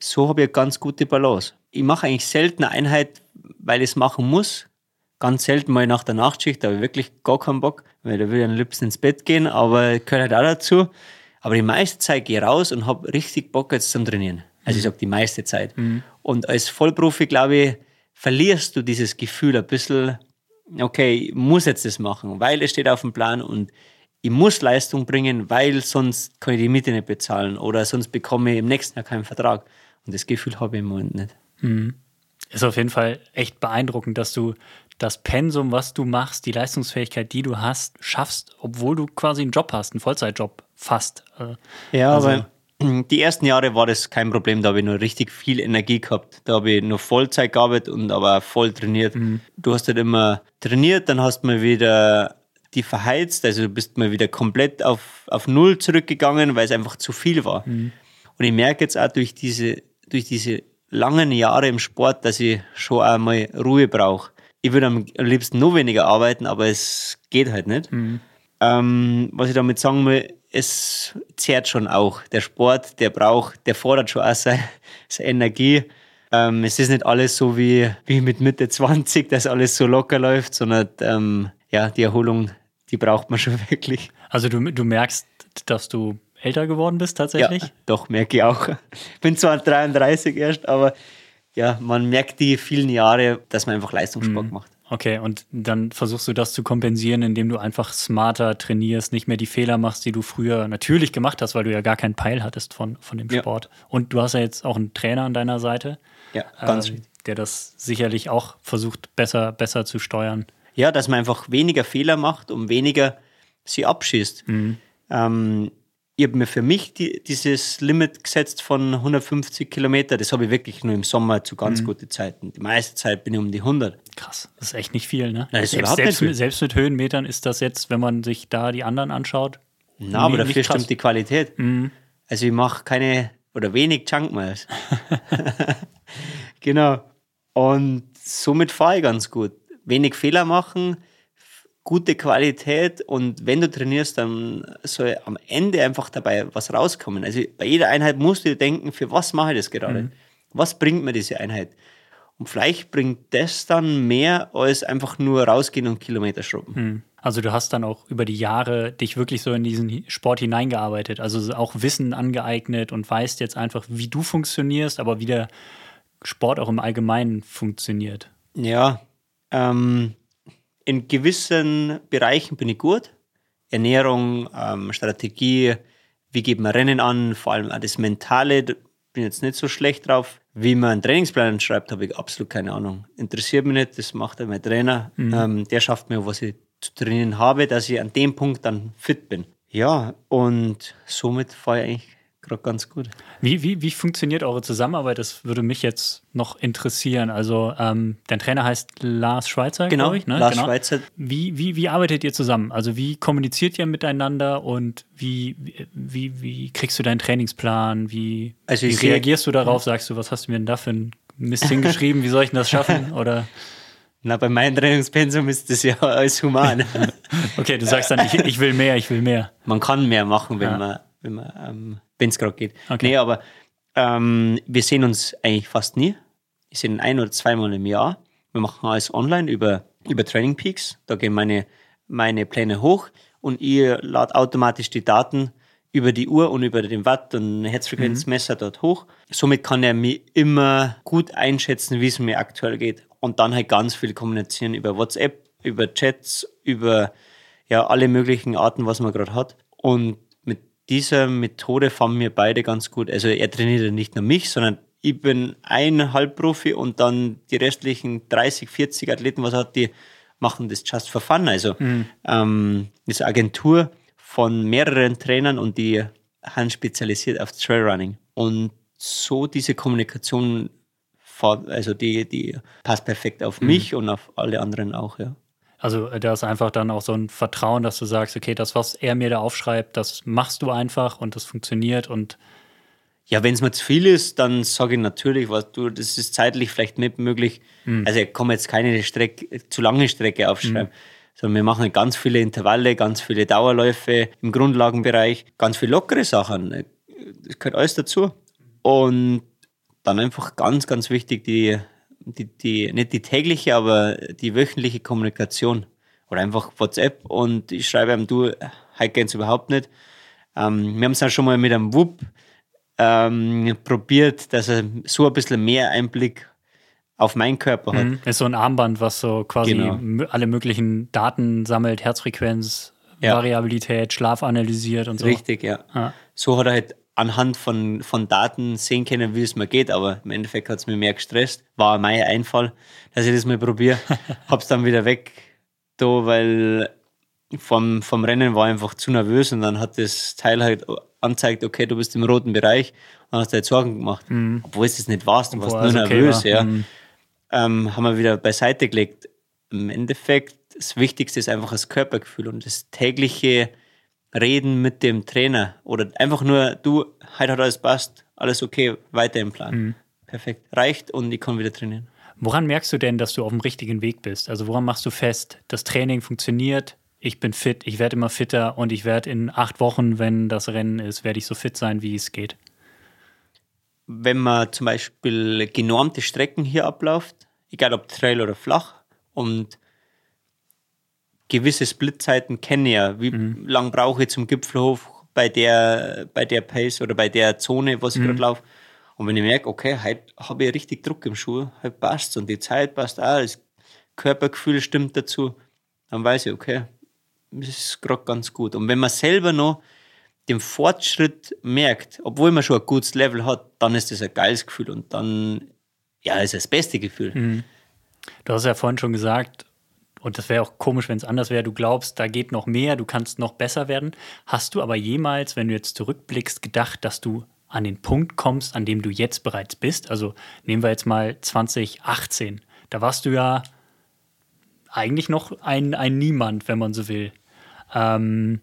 so habe ich eine ganz gute Balance. Ich mache eigentlich selten eine Einheit, weil ich es machen muss. Ganz selten mal nach der Nachtschicht, da habe ich wirklich gar keinen Bock, weil da will ich am liebsten ins Bett gehen, aber gehört halt auch dazu. Aber die meiste Zeit gehe ich raus und habe richtig Bock jetzt zum Trainieren. Also ich sage die meiste Zeit. Und als Vollprofi, glaube ich, verlierst du dieses Gefühl ein bisschen, okay, ich muss jetzt das machen, weil es steht auf dem Plan und ich muss Leistung bringen, weil sonst kann ich die Miete nicht bezahlen oder sonst bekomme ich im nächsten Jahr keinen Vertrag. Und das Gefühl habe ich im Moment nicht. Ist auf jeden Fall echt beeindruckend, dass du das Pensum, was du machst, die Leistungsfähigkeit, die du hast, schaffst, obwohl du quasi einen Job hast, einen Vollzeitjob fast. Äh, Ja, Also- aber die ersten Jahre war das kein Problem, da habe ich nur richtig viel Energie gehabt. Da habe ich nur Vollzeit gearbeitet und aber auch voll trainiert. Du hast halt immer trainiert, dann hast du mal wieder die verheizt, also du bist mal wieder komplett auf, auf Null zurückgegangen, weil es einfach zu viel war. Und ich merke jetzt auch durch diese, durch diese langen Jahre im Sport, dass ich schon einmal Ruhe brauche. Ich würde am liebsten noch weniger arbeiten, aber es geht halt nicht. Ähm, was ich damit sagen will, es zehrt schon auch. Der Sport, der braucht, der fordert schon auch seine, seine Energie. Ähm, es ist nicht alles so wie, wie mit Mitte 20, dass alles so locker läuft, sondern ähm, ja, die Erholung, die braucht man schon wirklich. Also du, du merkst, dass du älter geworden bist tatsächlich? Ja, doch, merke ich auch. Bin zwar 33 erst, aber ja, man merkt die vielen Jahre, dass man einfach Leistungssport mhm. macht. Okay, und dann versuchst du das zu kompensieren, indem du einfach smarter trainierst, nicht mehr die Fehler machst, die du früher natürlich gemacht hast, weil du ja gar keinen Peil hattest von, von dem Sport. Ja. Und du hast ja jetzt auch einen Trainer an deiner Seite, ja, ganz äh, der das sicherlich auch versucht, besser, besser zu steuern. Ja, dass man einfach weniger Fehler macht und weniger sie abschießt. Mhm. Ähm, ich habe mir für mich die, dieses Limit gesetzt von 150 Kilometer. Das habe ich wirklich nur im Sommer zu ganz mhm. guten Zeiten. Die meiste Zeit bin ich um die 100. Krass, das ist echt nicht viel, ne? Nein, selbst, selbst, mit, selbst, mit, Höhenmetern ist das jetzt, wenn man sich da die anderen anschaut. Na, aber dafür stimmt die Qualität. Mhm. Also ich mache keine oder wenig Junk Miles. genau. Und somit fahre ich ganz gut. Wenig Fehler machen, gute Qualität und wenn du trainierst, dann soll am Ende einfach dabei was rauskommen. Also bei jeder Einheit musst du dir denken, für was mache ich das gerade? Mhm. Was bringt mir diese Einheit? Und vielleicht bringt das dann mehr als einfach nur rausgehen und Kilometer schrubben. Mhm. Also du hast dann auch über die Jahre dich wirklich so in diesen Sport hineingearbeitet, also auch Wissen angeeignet und weißt jetzt einfach, wie du funktionierst, aber wie der Sport auch im Allgemeinen funktioniert. Ja, ähm, in gewissen Bereichen bin ich gut. Ernährung, ähm, Strategie, wie geht man Rennen an, vor allem auch das Mentale, bin jetzt nicht so schlecht drauf. Wie man einen Trainingsplan schreibt, habe ich absolut keine Ahnung. Interessiert mich nicht, das macht mein Trainer. Mhm. Ähm, der schafft mir, was ich zu trainieren habe, dass ich an dem Punkt dann fit bin. Ja, und somit fahre ich eigentlich gerade ganz gut. Wie, wie, wie funktioniert eure Zusammenarbeit? Das würde mich jetzt noch interessieren. Also ähm, dein Trainer heißt Lars Schweizer, genau, ich, ne? Lars genau. Schweizer. Wie, wie, wie arbeitet ihr zusammen? Also wie kommuniziert ihr miteinander und wie, wie, wie kriegst du deinen Trainingsplan? Wie, also wie reagierst du darauf? Sagst du, was hast du mir denn da für ein Mist hingeschrieben? Wie soll ich denn das schaffen? Oder na, bei meinem Trainingspensum ist das ja alles human. okay, du sagst dann, ich, ich will mehr, ich will mehr. Man kann mehr machen, wenn ja. man, wenn man ähm, wenn es gerade geht. Okay. Nee, aber ähm, wir sehen uns eigentlich fast nie. Wir sehen ein oder zweimal im Jahr. Wir machen alles online über, über Training Peaks. Da gehen meine, meine Pläne hoch und ihr ladet automatisch die Daten über die Uhr und über den Watt- und Herzfrequenzmesser mhm. dort hoch. Somit kann er mir immer gut einschätzen, wie es mir aktuell geht. Und dann halt ganz viel kommunizieren über WhatsApp, über Chats, über ja, alle möglichen Arten, was man gerade hat. Und dieser Methode fahren wir beide ganz gut. Also er trainiert nicht nur mich, sondern ich bin ein Halbprofi und dann die restlichen 30, 40 Athleten, was hat, die machen das just for fun. Also mhm. ähm, das Agentur von mehreren Trainern und die haben spezialisiert auf Trailrunning. Und so diese Kommunikation, also die, die passt perfekt auf mhm. mich und auf alle anderen auch, ja. Also äh, da ist einfach dann auch so ein Vertrauen, dass du sagst, okay, das, was er mir da aufschreibt, das machst du einfach und das funktioniert und ja, wenn es mir zu viel ist, dann sage ich natürlich, was du, das ist zeitlich vielleicht nicht möglich. Mhm. Also ich kann jetzt keine Strecke, zu lange Strecke aufschreiben, mhm. sondern wir machen ganz viele Intervalle, ganz viele Dauerläufe im Grundlagenbereich, ganz viele lockere Sachen. Das gehört alles dazu. Und dann einfach ganz, ganz wichtig die die, die, nicht die tägliche, aber die wöchentliche Kommunikation. Oder einfach WhatsApp und ich schreibe ihm, du, heute geht's überhaupt nicht. Ähm, wir haben es auch schon mal mit einem WUP ähm, probiert, dass er so ein bisschen mehr Einblick auf meinen Körper hat. Mhm. Ist so ein Armband, was so quasi genau. alle möglichen Daten sammelt, Herzfrequenz, ja. Variabilität, Schlaf analysiert und so. Richtig, ja. ja. So hat er halt anhand von, von Daten sehen können, wie es mir geht, aber im Endeffekt hat es mir mehr gestresst. War mein Einfall, dass ich das mal probiere. Hab's dann wieder weg, da, weil vom, vom Rennen war ich einfach zu nervös und dann hat das Teil halt angezeigt, okay, du bist im roten Bereich und hast dir Sorgen gemacht. Mhm. Obwohl es das nicht warst, du warst nur nervös, okay, ja. Mhm. Ähm, haben wir wieder beiseite gelegt. Im Endeffekt, das Wichtigste ist einfach das Körpergefühl und das tägliche reden mit dem Trainer oder einfach nur, du, heute hat alles passt, alles okay, weiter im Plan. Mhm. Perfekt. Reicht und ich kann wieder trainieren. Woran merkst du denn, dass du auf dem richtigen Weg bist? Also woran machst du fest, das Training funktioniert, ich bin fit, ich werde immer fitter und ich werde in acht Wochen, wenn das Rennen ist, werde ich so fit sein, wie es geht? Wenn man zum Beispiel genormte Strecken hier abläuft, egal ob Trail oder flach, und gewisse Splitzeiten kenne ja. Wie mhm. lang brauche ich zum Gipfel hoch? bei der, bei der Pace oder bei der Zone, was ich Mhm. gerade laufe. Und wenn ich merke, okay, heute habe ich richtig Druck im Schuh, heute passt und die Zeit passt auch, das Körpergefühl stimmt dazu, dann weiß ich, okay, das ist gerade ganz gut. Und wenn man selber noch den Fortschritt merkt, obwohl man schon ein gutes Level hat, dann ist das ein geiles Gefühl und dann, ja, ist das beste Gefühl. Mhm. Du hast ja vorhin schon gesagt, und das wäre auch komisch, wenn es anders wäre, du glaubst, da geht noch mehr, du kannst noch besser werden. Hast du aber jemals, wenn du jetzt zurückblickst, gedacht, dass du an den Punkt kommst, an dem du jetzt bereits bist? Also nehmen wir jetzt mal 2018. Da warst du ja eigentlich noch ein, ein Niemand, wenn man so will. Ähm,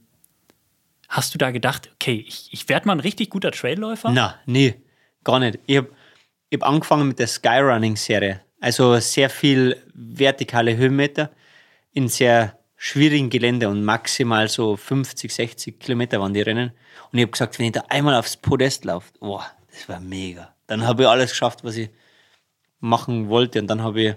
hast du da gedacht, okay, ich, ich werde mal ein richtig guter Trailläufer? Na, nee, gar nicht. Ich habe hab angefangen mit der Skyrunning-Serie. Also sehr viel vertikale Höhenmeter in sehr schwierigen Gelände und maximal so 50, 60 Kilometer waren die Rennen. Und ich habe gesagt, wenn ich da einmal aufs Podest laufe, boah, das war mega. Dann habe ich alles geschafft, was ich machen wollte. Und dann habe ich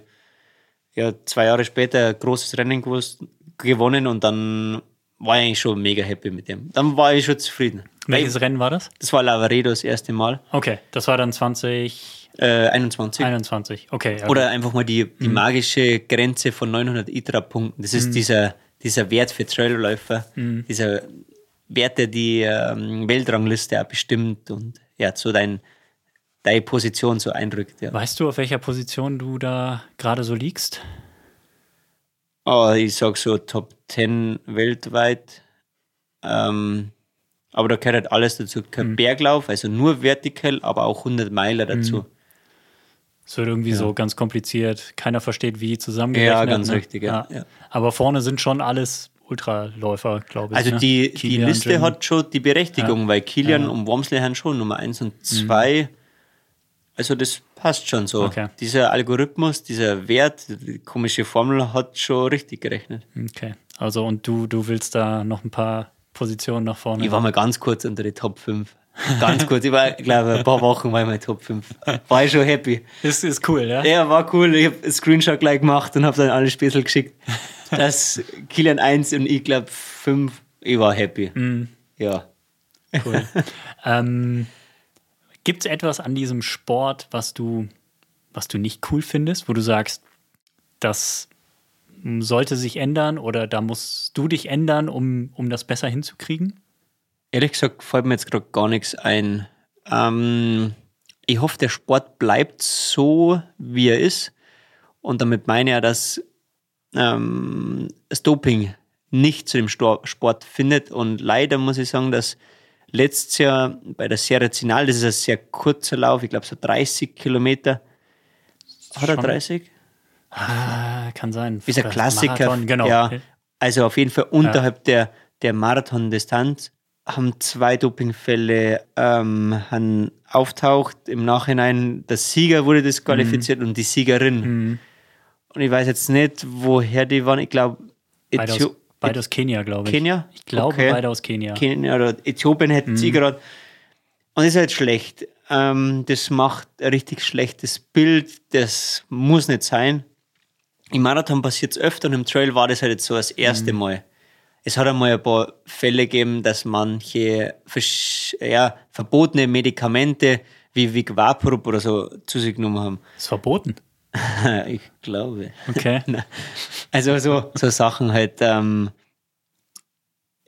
ja, zwei Jahre später ein großes Rennen gewusst, gewonnen und dann war ich eigentlich schon mega happy mit dem. Dann war ich schon zufrieden. Welches Rennen war das? Das war Lavaredo das erste Mal, Okay, das war dann 2021. äh, 21. Okay. ja Oder einfach mal die, die magische Grenze von 900 ITRA-Punkten. Das ist dieser, dieser Wert für Trailläufer, dieser Wert, der die ähm, Weltrangliste auch bestimmt und ja, so dein, deine Position so einrückt. Ja. Weißt du, auf welcher Position du da gerade so liegst? Oh, ich sag so Top 10 weltweit. Ähm, aber da gehört halt alles dazu. Kein Berglauf, also nur vertikal, aber auch 100 Meiler dazu. Es wird irgendwie so ganz kompliziert. Keiner versteht, wie zusammengerechnet. Ja, ganz ne? richtig, ja, ja. Aber vorne sind schon alles Ultraläufer, glaube ich. Also ne? die, die Kilian, Liste Jim. hat schon die Berechtigung, weil Kilian Ja. Mhm. und Wormsley haben schon Nummer 1 und 2. Also das passt schon so. Okay. Dieser Algorithmus, dieser Wert, die komische Formel hat schon richtig gerechnet. Okay. Also und du, du willst da noch ein paar Positionen nach vorne. Ich war mal ganz kurz unter die Top 5. Ganz kurz, ich war, glaube ein paar Wochen war ich mal Top 5. War ich schon happy. ist, ist cool, ja? Ja, war cool. Ich habe einen Screenshot gleich gemacht und habe dann alle Späßel geschickt. Das Kilian 1 und ich glaube 5, ich war happy. Mhm. Ja. Cool. ähm, Gibt es etwas an diesem Sport, was du, was du nicht cool findest, wo du sagst, das sollte sich ändern oder da musst du dich ändern, um, um das besser hinzukriegen? Ehrlich gesagt fällt mir jetzt gerade gar nichts ein. Ähm, ich hoffe, der Sport bleibt so, wie er ist. Und damit meine ich ja, dass ähm, das Doping nicht zu dem Sport findet. Und leider muss ich sagen, dass letztes Jahr bei der Serie Zinal, das ist ein sehr kurzer Lauf, ich glaube so 30 Kilometer. Hat er Schon. 30? Ah, kann sein. Ist ein Klassiker. Marathon, genau. Ja, also auf jeden Fall unterhalb der, der Marathondistanz haben zwei Dopingfälle ähm, haben auftaucht. Im Nachhinein, der Sieger wurde disqualifiziert Mhm. und die Siegerin. Und ich weiß jetzt nicht, woher die waren. Ich glaube, Beide aus, beide aus Kenia, glaube ich. Kenia? Ich glaube, Okay. beide aus Kenia. Kenia oder Äthiopien hätten Mhm. sie gerade. Und das ist halt schlecht. Ähm, das macht ein richtig schlechtes Bild. Das muss nicht sein. Im Marathon passiert es öfter und im Trail war das halt jetzt so das erste Mhm. Mal. Es hat einmal ein paar Fälle gegeben, dass manche ja, verbotene Medikamente wie Vigvaporub oder so zu sich genommen haben. Ist verboten. ich glaube. Okay. Also so, so Sachen halt, ähm,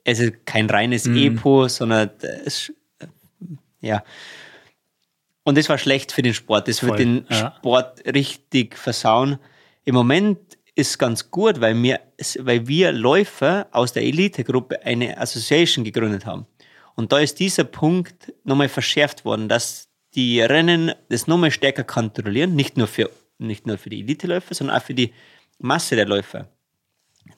es ist kein reines Epo, sondern es, ja. Und das war schlecht für den Sport. Das Voll, wird den ja. Sport richtig versauen. Im Moment ist ganz gut, weil wir, weil wir Läufer aus der Elitegruppe eine Association gegründet haben. Und da ist dieser Punkt nochmal verschärft worden, dass die Rennen das nochmal stärker kontrollieren, nicht nur für, nicht nur für die Eliteläufer, sondern auch für die Masse der Läufer.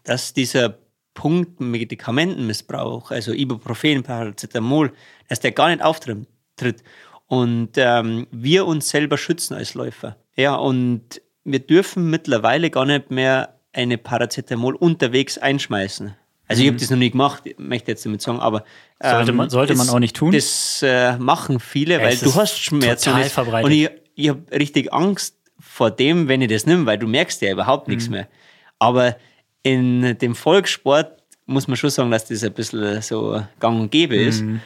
Dass dieser Punkt Medikamentenmissbrauch, also Ibuprofen, Paracetamol, dass der gar nicht auftritt. Und ähm, wir uns selber schützen als Läufer. Ja, und wir dürfen mittlerweile gar nicht mehr eine Paracetamol unterwegs einschmeißen. Also ich habe das noch nie gemacht, möchte jetzt damit sagen, aber Mhm. Sollte man- sollte man das, auch nicht tun? Das äh, machen viele, weil es du hast Schmerzen. total und es- verbreitet. Und ich, ich habe richtig Angst vor dem, wenn ich das nehme, weil du merkst ja überhaupt nichts Mhm. mehr. Aber in dem Volkssport muss man schon sagen, dass das ein bisschen so gang und gäbe ist. Mhm.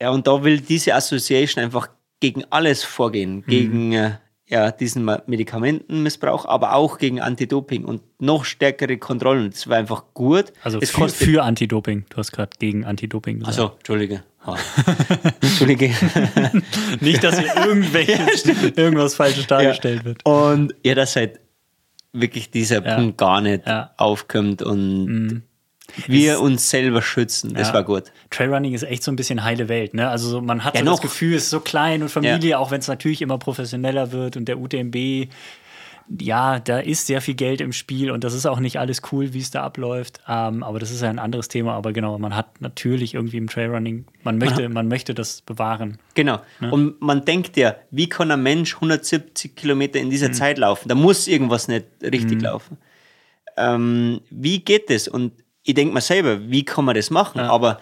Ja, und da will diese Association einfach gegen alles vorgehen, mhm. gegen äh, ja, diesen Medikamentenmissbrauch, aber auch gegen Anti-Doping und noch stärkere Kontrollen. Das war einfach gut. Also für, für Anti-Doping. Du hast gerade gegen Anti-Doping gesagt. Achso, Entschuldige. Oh. Entschuldige. Nicht, dass hier irgendwelche, ja, irgendwas Falsches dargestellt ja. wird. Und ja, dass halt wirklich dieser ja. Punkt gar nicht aufkommt und mhm wir es, uns selber schützen. Das ja. war gut. Trailrunning ist echt so ein bisschen heile Welt. Ne? Also man hat ja, so noch. das Gefühl, es ist so klein und Familie, ja. auch wenn es natürlich immer professioneller wird und der UTMB ja, da ist sehr viel Geld im Spiel und das ist auch nicht alles cool, wie es da abläuft. Ähm, aber das ist ja ein anderes Thema. Aber genau, man hat natürlich irgendwie im Trailrunning, man möchte, man möchte das bewahren. Genau. Ne? Und man denkt ja, wie kann ein Mensch 170 Kilometer in dieser mhm. Zeit laufen? Da muss irgendwas nicht richtig mhm. laufen. Ähm, wie geht das? Und ich denke mir selber, wie kann man das machen? Ja. Aber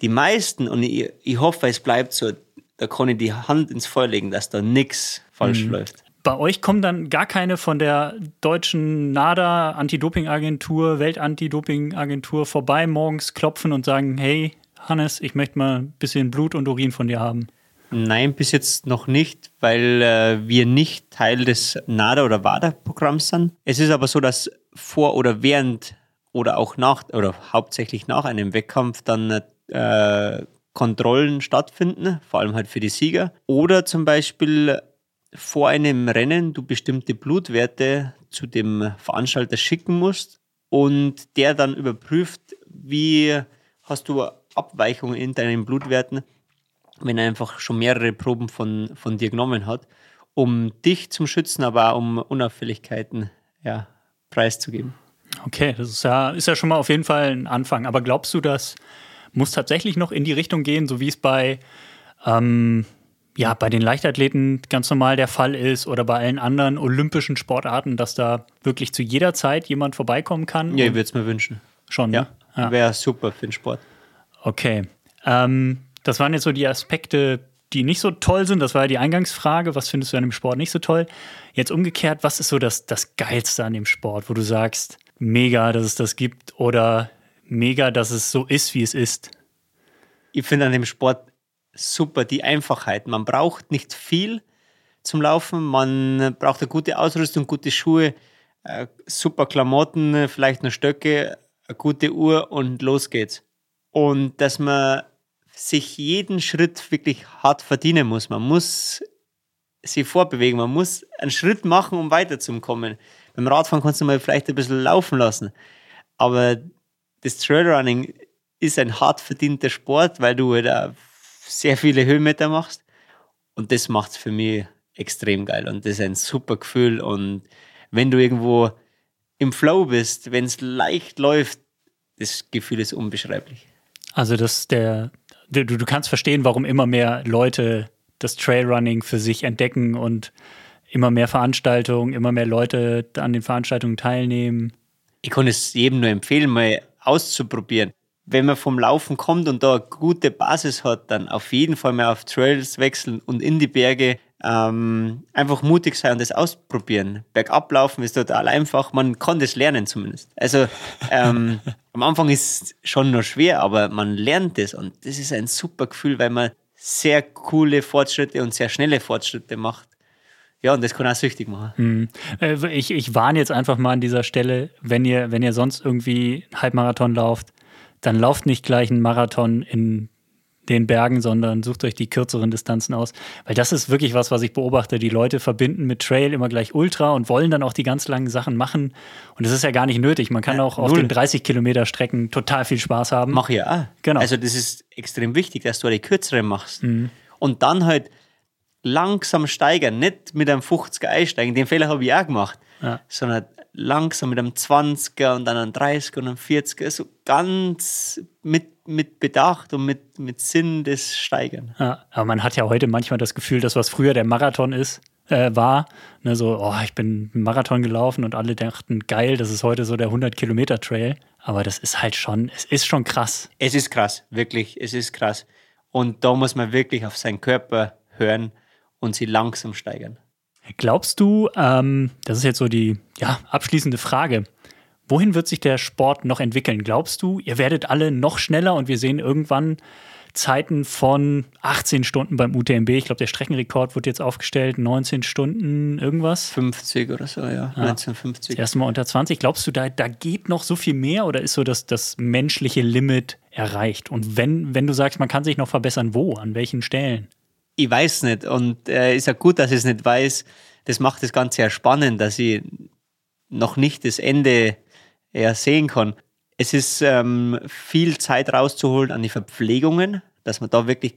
die meisten, und ich, ich hoffe, es bleibt so, da kann ich die Hand ins Feuer legen, dass da nichts falsch mhm. läuft. Bei euch kommen dann gar keine von der deutschen NADA Anti-Doping-Agentur, Welt-Anti-Doping-Agentur vorbei morgens klopfen und sagen, hey, Hannes, ich möchte mal ein bisschen Blut und Urin von dir haben. Nein, bis jetzt noch nicht, weil äh, wir nicht Teil des NADA oder WADA-Programms sind. Es ist aber so, dass vor oder während oder auch nach oder hauptsächlich nach einem Wettkampf dann äh, Kontrollen stattfinden, vor allem halt für die Sieger. Oder zum Beispiel vor einem Rennen du bestimmte Blutwerte zu dem Veranstalter schicken musst und der dann überprüft, wie hast du Abweichungen in deinen Blutwerten, wenn er einfach schon mehrere Proben von, von dir genommen hat, um dich zum Schützen, aber auch um Unauffälligkeiten ja, preiszugeben. Okay, das ist ja, ist ja schon mal auf jeden Fall ein Anfang. Aber glaubst du, das muss tatsächlich noch in die Richtung gehen, so wie es bei, ähm, ja, bei den Leichtathleten ganz normal der Fall ist oder bei allen anderen olympischen Sportarten, dass da wirklich zu jeder Zeit jemand vorbeikommen kann? Ja, ich würde es mir wünschen. Schon, ja. Ne? ja. Wäre super für den Sport. Okay. Ähm, das waren jetzt so die Aspekte, die nicht so toll sind. Das war ja die Eingangsfrage. Was findest du an dem Sport nicht so toll? Jetzt umgekehrt, was ist so das, das Geilste an dem Sport, wo du sagst, mega, dass es das gibt oder mega, dass es so ist, wie es ist? Ich finde an dem Sport super die Einfachheit. Man braucht nicht viel zum Laufen. Man braucht eine gute Ausrüstung, gute Schuhe, äh, super Klamotten, vielleicht noch Stöcke, eine gute Uhr und los geht's. Und dass man sich jeden Schritt wirklich hart verdienen muss. Man muss sich vorbewegen, man muss einen Schritt machen, um weiterzukommen. Beim Radfahren kannst du mal vielleicht ein bisschen laufen lassen. Aber das Trailrunning ist ein hart verdienter Sport, weil du da sehr viele Höhenmeter machst. Und das macht es für mich extrem geil. Und das ist ein super Gefühl. Und wenn du irgendwo im Flow bist, wenn es leicht läuft, das Gefühl ist unbeschreiblich. Also, dass der, du, du kannst verstehen, warum immer mehr Leute das Trailrunning für sich entdecken und immer mehr Veranstaltungen, immer mehr Leute an den Veranstaltungen teilnehmen. Ich kann es jedem nur empfehlen, mal auszuprobieren. Wenn man vom Laufen kommt und da eine gute Basis hat, dann auf jeden Fall mal auf Trails wechseln und in die Berge ähm, einfach mutig sein und das ausprobieren. Bergab laufen ist total einfach, man kann das lernen zumindest. Also ähm, am Anfang ist es schon noch schwer, aber man lernt es und das ist ein super Gefühl, weil man sehr coole Fortschritte und sehr schnelle Fortschritte macht. Ja, und das kann auch süchtig machen. Mhm. Ich, ich warne jetzt einfach mal an dieser Stelle, wenn ihr, wenn ihr sonst irgendwie Halbmarathon lauft, dann lauft nicht gleich einen Marathon in den Bergen, sondern sucht euch die kürzeren Distanzen aus. Weil das ist wirklich was, was ich beobachte. Die Leute verbinden mit Trail immer gleich Ultra und wollen dann auch die ganz langen Sachen machen. Und das ist ja gar nicht nötig. Man kann auch auf den 30 Kilometer Strecken total viel Spaß haben. Mach ja. Genau. Also das ist extrem wichtig, dass du die kürzeren machst. Mhm. Und dann halt langsam steigern, nicht mit einem 50er einsteigen, den Fehler habe ich auch gemacht, ja. sondern langsam mit einem 20er und dann einem 30er und einem 40er, so ganz mit, mit Bedacht und mit, mit Sinn des Steigern. Ja, aber man hat ja heute manchmal das Gefühl, dass was früher der Marathon ist, äh, war, ne, so, oh, ich bin einen Marathon gelaufen und alle dachten, geil, das ist heute so der 100-Kilometer-Trail. Aber das ist halt schon, es ist schon krass. Es ist krass, wirklich, es ist krass. Und da muss man wirklich auf seinen Körper hören und sie langsam steigern. Glaubst du, ähm, das ist jetzt so die ja, abschließende Frage, Wohin wird sich der Sport noch entwickeln? Glaubst du, ihr werdet alle noch schneller und wir sehen irgendwann Zeiten von 18 Stunden beim UTMB. Ich glaube, der Streckenrekord wird jetzt aufgestellt, 19 Stunden irgendwas. 50 oder so, ja, ja. 1950. Erstmal unter 20. Glaubst du, da, da geht noch so viel mehr oder ist so das, das menschliche Limit erreicht? Und wenn, wenn du sagst, man kann sich noch verbessern, wo? An welchen Stellen? Ich weiß nicht. Und äh, ist ja gut, dass ich es nicht weiß. Das macht das Ganze ja spannend, dass ich noch nicht das Ende ja, sehen kann. Es ist ähm, viel Zeit rauszuholen an die Verpflegungen, dass man da wirklich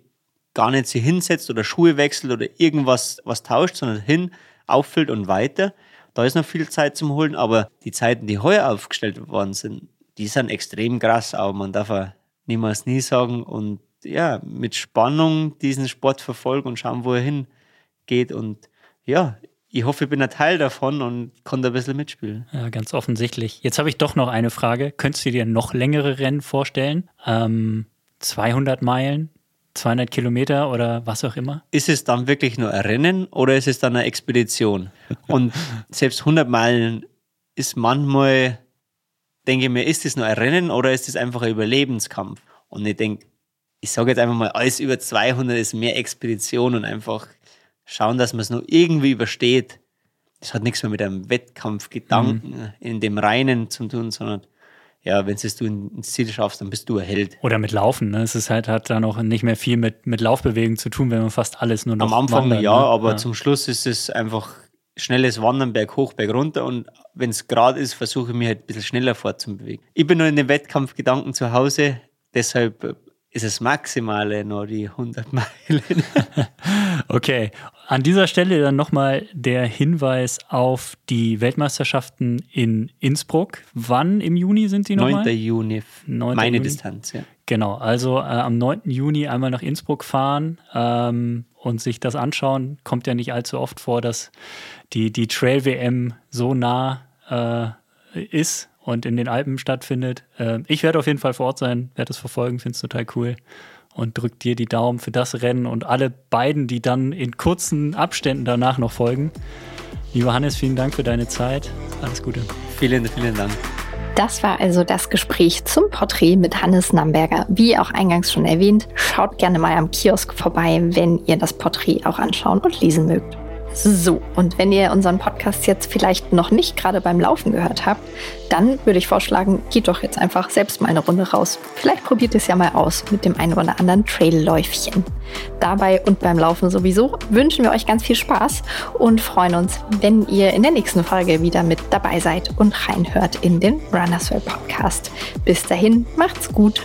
gar nicht sich hinsetzt oder Schuhe wechselt oder irgendwas was tauscht, sondern hin, auffüllt und weiter. Da ist noch viel Zeit zum Holen, aber die Zeiten, die heuer aufgestellt worden sind, die sind extrem krass, aber man darf ja niemals nie sagen und ja, mit Spannung diesen Sport verfolgen und schauen, wo er hingeht und ja, ich hoffe, ich bin ein Teil davon und kann da ein bisschen mitspielen. Ja, ganz offensichtlich. Jetzt habe ich doch noch eine Frage. Könntest du dir noch längere Rennen vorstellen? Ähm, 200 Meilen, 200 Kilometer oder was auch immer? Ist es dann wirklich nur ein Rennen oder ist es dann eine Expedition? Und selbst 100 Meilen ist manchmal, denke ich mir, ist es nur ein Rennen oder ist es einfach ein Überlebenskampf? Und ich denke, ich sage jetzt einfach mal, alles über 200 ist mehr Expedition und einfach schauen, dass man es nur irgendwie übersteht. Das hat nichts mehr mit einem Wettkampfgedanken mhm. in dem Reinen zu tun, sondern ja, wenn es du ins Ziel schaffst, dann bist du ein Held. Oder mit Laufen. Ne? Es ist halt, hat dann auch nicht mehr viel mit, mit Laufbewegen zu tun, wenn man fast alles nur noch Am Anfang wandert, ja, ne? aber ja. zum Schluss ist es einfach schnelles Wandern, Berg hoch, Berg runter und wenn es gerade ist, versuche ich mich halt ein bisschen schneller fortzubewegen. Ich bin nur in den Wettkampfgedanken zu Hause, deshalb ist es Maximale nur die 100 Meilen. okay, an dieser Stelle dann nochmal der Hinweis auf die Weltmeisterschaften in Innsbruck. Wann im Juni sind die nochmal? 9. Juni, 9. meine Juni. Distanz, ja. Genau, also äh, am 9. Juni einmal nach Innsbruck fahren ähm, und sich das anschauen. Kommt ja nicht allzu oft vor, dass die, die Trail-WM so nah äh, ist und in den Alpen stattfindet. Äh, ich werde auf jeden Fall vor Ort sein, werde es verfolgen, finde es total cool und drückt dir die Daumen für das Rennen und alle beiden, die dann in kurzen Abständen danach noch folgen. Lieber Hannes, vielen Dank für deine Zeit. Alles Gute. Vielen, vielen Dank. Das war also das Gespräch zum Porträt mit Hannes Namberger. Wie auch eingangs schon erwähnt, schaut gerne mal am Kiosk vorbei, wenn ihr das Porträt auch anschauen und lesen mögt. So, und wenn ihr unseren Podcast jetzt vielleicht noch nicht gerade beim Laufen gehört habt, dann würde ich vorschlagen, geht doch jetzt einfach selbst mal eine Runde raus. Vielleicht probiert es ja mal aus mit dem einen oder anderen Trailläufchen. Dabei und beim Laufen sowieso wünschen wir euch ganz viel Spaß und freuen uns, wenn ihr in der nächsten Folge wieder mit dabei seid und reinhört in den Runners World Podcast. Bis dahin, macht's gut